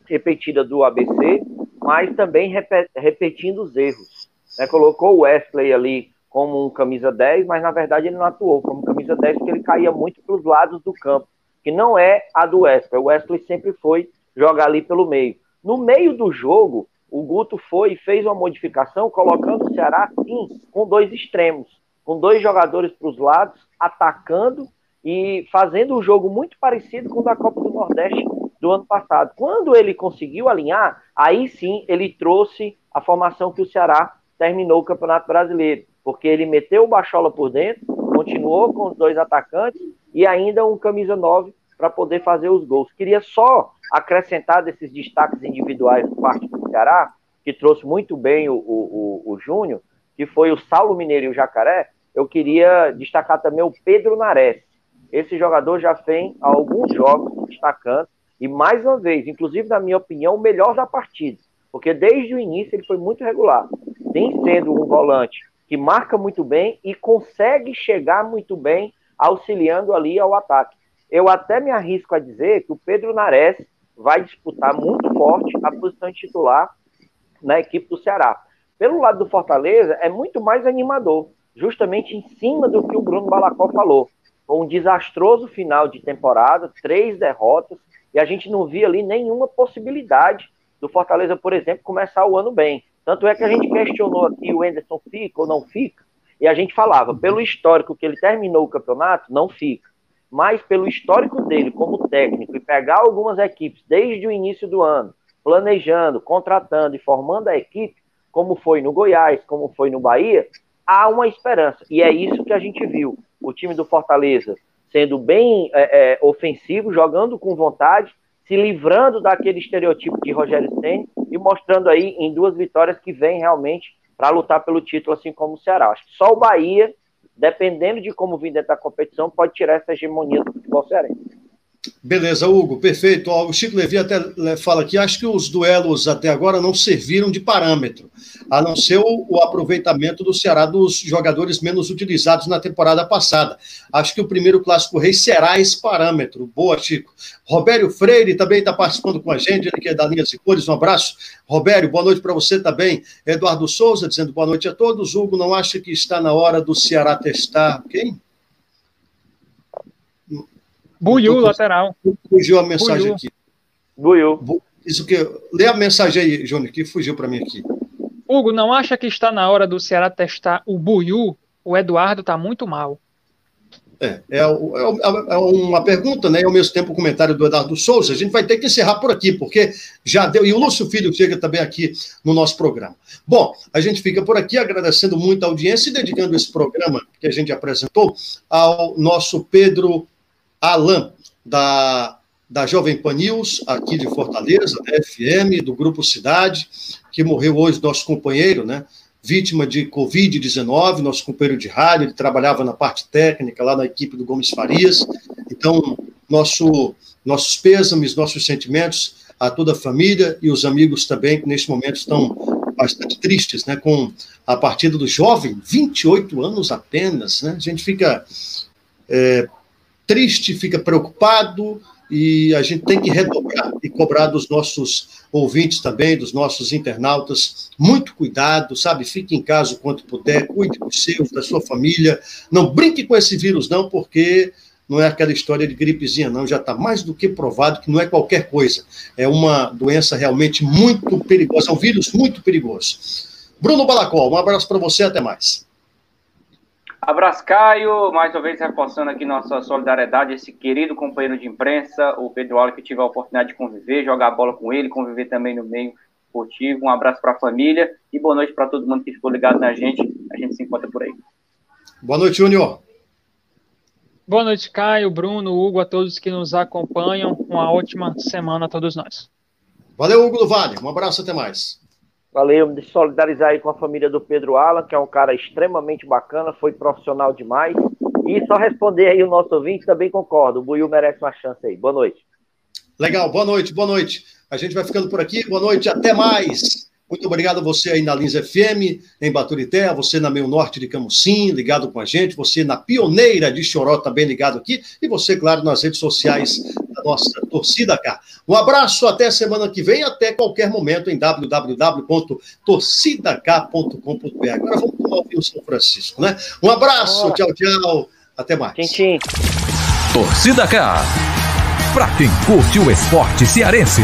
repetida do ABC, mas também repetindo os erros. Né? Colocou o Wesley ali como um camisa 10, mas na verdade ele não atuou como camisa 10 porque ele caía muito para os lados do campo, que não é a do Wesley. O Wesley sempre foi jogar ali pelo meio. No meio do jogo, o Guto foi e fez uma modificação, colocando o Ceará, sim, com dois extremos, com dois jogadores para os lados, atacando e fazendo um jogo muito parecido com o da Copa do Nordeste do ano passado. Quando ele conseguiu alinhar, aí sim ele trouxe a formação que o Ceará terminou o Campeonato Brasileiro, porque ele meteu o Bachola por dentro, continuou com os dois atacantes e ainda um camisa 9 para poder fazer os gols. Queria só acrescentar desses destaques individuais por parte do Ceará, que trouxe muito bem o, o, o, o Júnior, que foi o Saulo Mineiro e o Jacaré, eu queria destacar também o Pedro Nares. Esse jogador já vem alguns jogos destacando, e mais uma vez, inclusive na minha opinião, o melhor da partida, porque desde o início ele foi muito regular, tem sendo um volante que marca muito bem e consegue chegar muito bem, auxiliando ali ao ataque. Eu até me arrisco a dizer que o Pedro Nares vai disputar muito forte a posição de titular na equipe do Ceará. Pelo lado do Fortaleza, é muito mais animador, justamente em cima do que o Bruno Balacó falou. Um desastroso final de temporada, três derrotas, e a gente não via ali nenhuma possibilidade do Fortaleza, por exemplo, começar o ano bem. Tanto é que a gente questionou aqui o Enderson fica ou não fica, e a gente falava, pelo histórico que ele terminou o campeonato, não fica. Mas pelo histórico dele como técnico e pegar algumas equipes desde o início do ano, planejando, contratando e formando a equipe, como foi no Goiás, como foi no Bahia, há uma esperança. E é isso que a gente viu. O time do Fortaleza sendo bem é, é, ofensivo, jogando com vontade, se livrando daquele estereotipo de Rogério Senna e mostrando aí em duas vitórias que vem realmente para lutar pelo título, assim como o Ceará. Acho que só o Bahia, dependendo de como vir dentro da competição, pode tirar essa hegemonia do futebol cearense. Beleza, Hugo, perfeito. o Chico Levi até fala que acho que os duelos até agora não serviram de parâmetro, a não ser o, aproveitamento do Ceará dos jogadores menos utilizados na temporada passada. Acho que o primeiro Clássico Rei será esse parâmetro. Boa, Chico. Robério Freire também está participando com a gente, ele que é da Linhas e Cores. Um abraço. Robério, boa noite para você também. Eduardo Souza dizendo boa noite a todos. Hugo, não acha que está na hora do Ceará testar quem? Buiu, lateral. Fugiu a mensagem Buiu. aqui. Buiu. Isso que. Lê a mensagem aí, Júnior, que fugiu para mim aqui. Hugo, não acha que está na hora do Ceará testar o Buiu? O Eduardo está muito mal. É, é, é, é, uma pergunta, né? E ao mesmo tempo o um comentário do Eduardo Souza. A gente vai ter que encerrar por aqui, porque já deu. E o Lúcio Filho chega também aqui no nosso programa. Bom, a gente fica por aqui agradecendo muito a audiência e dedicando esse programa que a gente apresentou ao nosso Pedro Alain, da, da Jovem Pan News, aqui de Fortaleza, da FM, do Grupo Cidade, que morreu hoje, nosso companheiro, né? vítima de Covid-19, nosso companheiro de rádio, ele trabalhava na parte técnica, lá na equipe do Gomes Farias. Então, nosso, nossos pêsames, nossos sentimentos a toda a família e os amigos também, que neste momento estão bastante tristes, né, com a partida do jovem, 28 anos apenas, né, a gente fica é, triste, fica preocupado, e a gente tem que redobrar e cobrar dos nossos ouvintes também, dos nossos internautas, muito cuidado, sabe? Fique em casa o quanto puder, cuide dos seus, da sua família, não brinque com esse vírus não, porque não é aquela história de gripezinha não, já está mais do que provado que não é qualquer coisa, é uma doença realmente muito perigosa, é um vírus muito perigoso. Bruno Balacol, um abraço para você, até mais. Abraço, Caio. Mais uma vez reforçando aqui nossa solidariedade, esse querido companheiro de imprensa, o Pedro Alves, que tive a oportunidade de conviver, jogar bola com ele, conviver também no meio esportivo. Um abraço para a família e boa noite para todo mundo que ficou ligado na gente. A gente se encontra por aí. Boa noite, Júnior. Boa noite, Caio, Bruno, Hugo, a todos que nos acompanham. Uma ótima semana a todos nós. Valeu, Hugo do Vale. Um abraço, até mais. Valeu, me solidarizar aí com a família do Pedro Alan, que é um cara extremamente bacana, foi profissional demais. E só responder aí o nosso ouvinte, também concordo. O Buiu merece uma chance aí. Boa noite. Legal, boa noite, boa noite. A gente vai ficando por aqui. Boa noite, até mais. Muito obrigado a você aí na Lins FM, em Baturité, a você na Meio Norte de Camusim, ligado com a gente, você na Pioneira de Choró, também ligado aqui, e você, claro, nas redes sociais da nossa torcida cá. Um abraço, até semana que vem, até qualquer momento em www.torcidak.com.br. Agora vamos tomar o São Francisco, né? Um abraço, tchau, tchau, até mais. Tchim, tchim. Torcida K, pra quem curte o esporte cearense.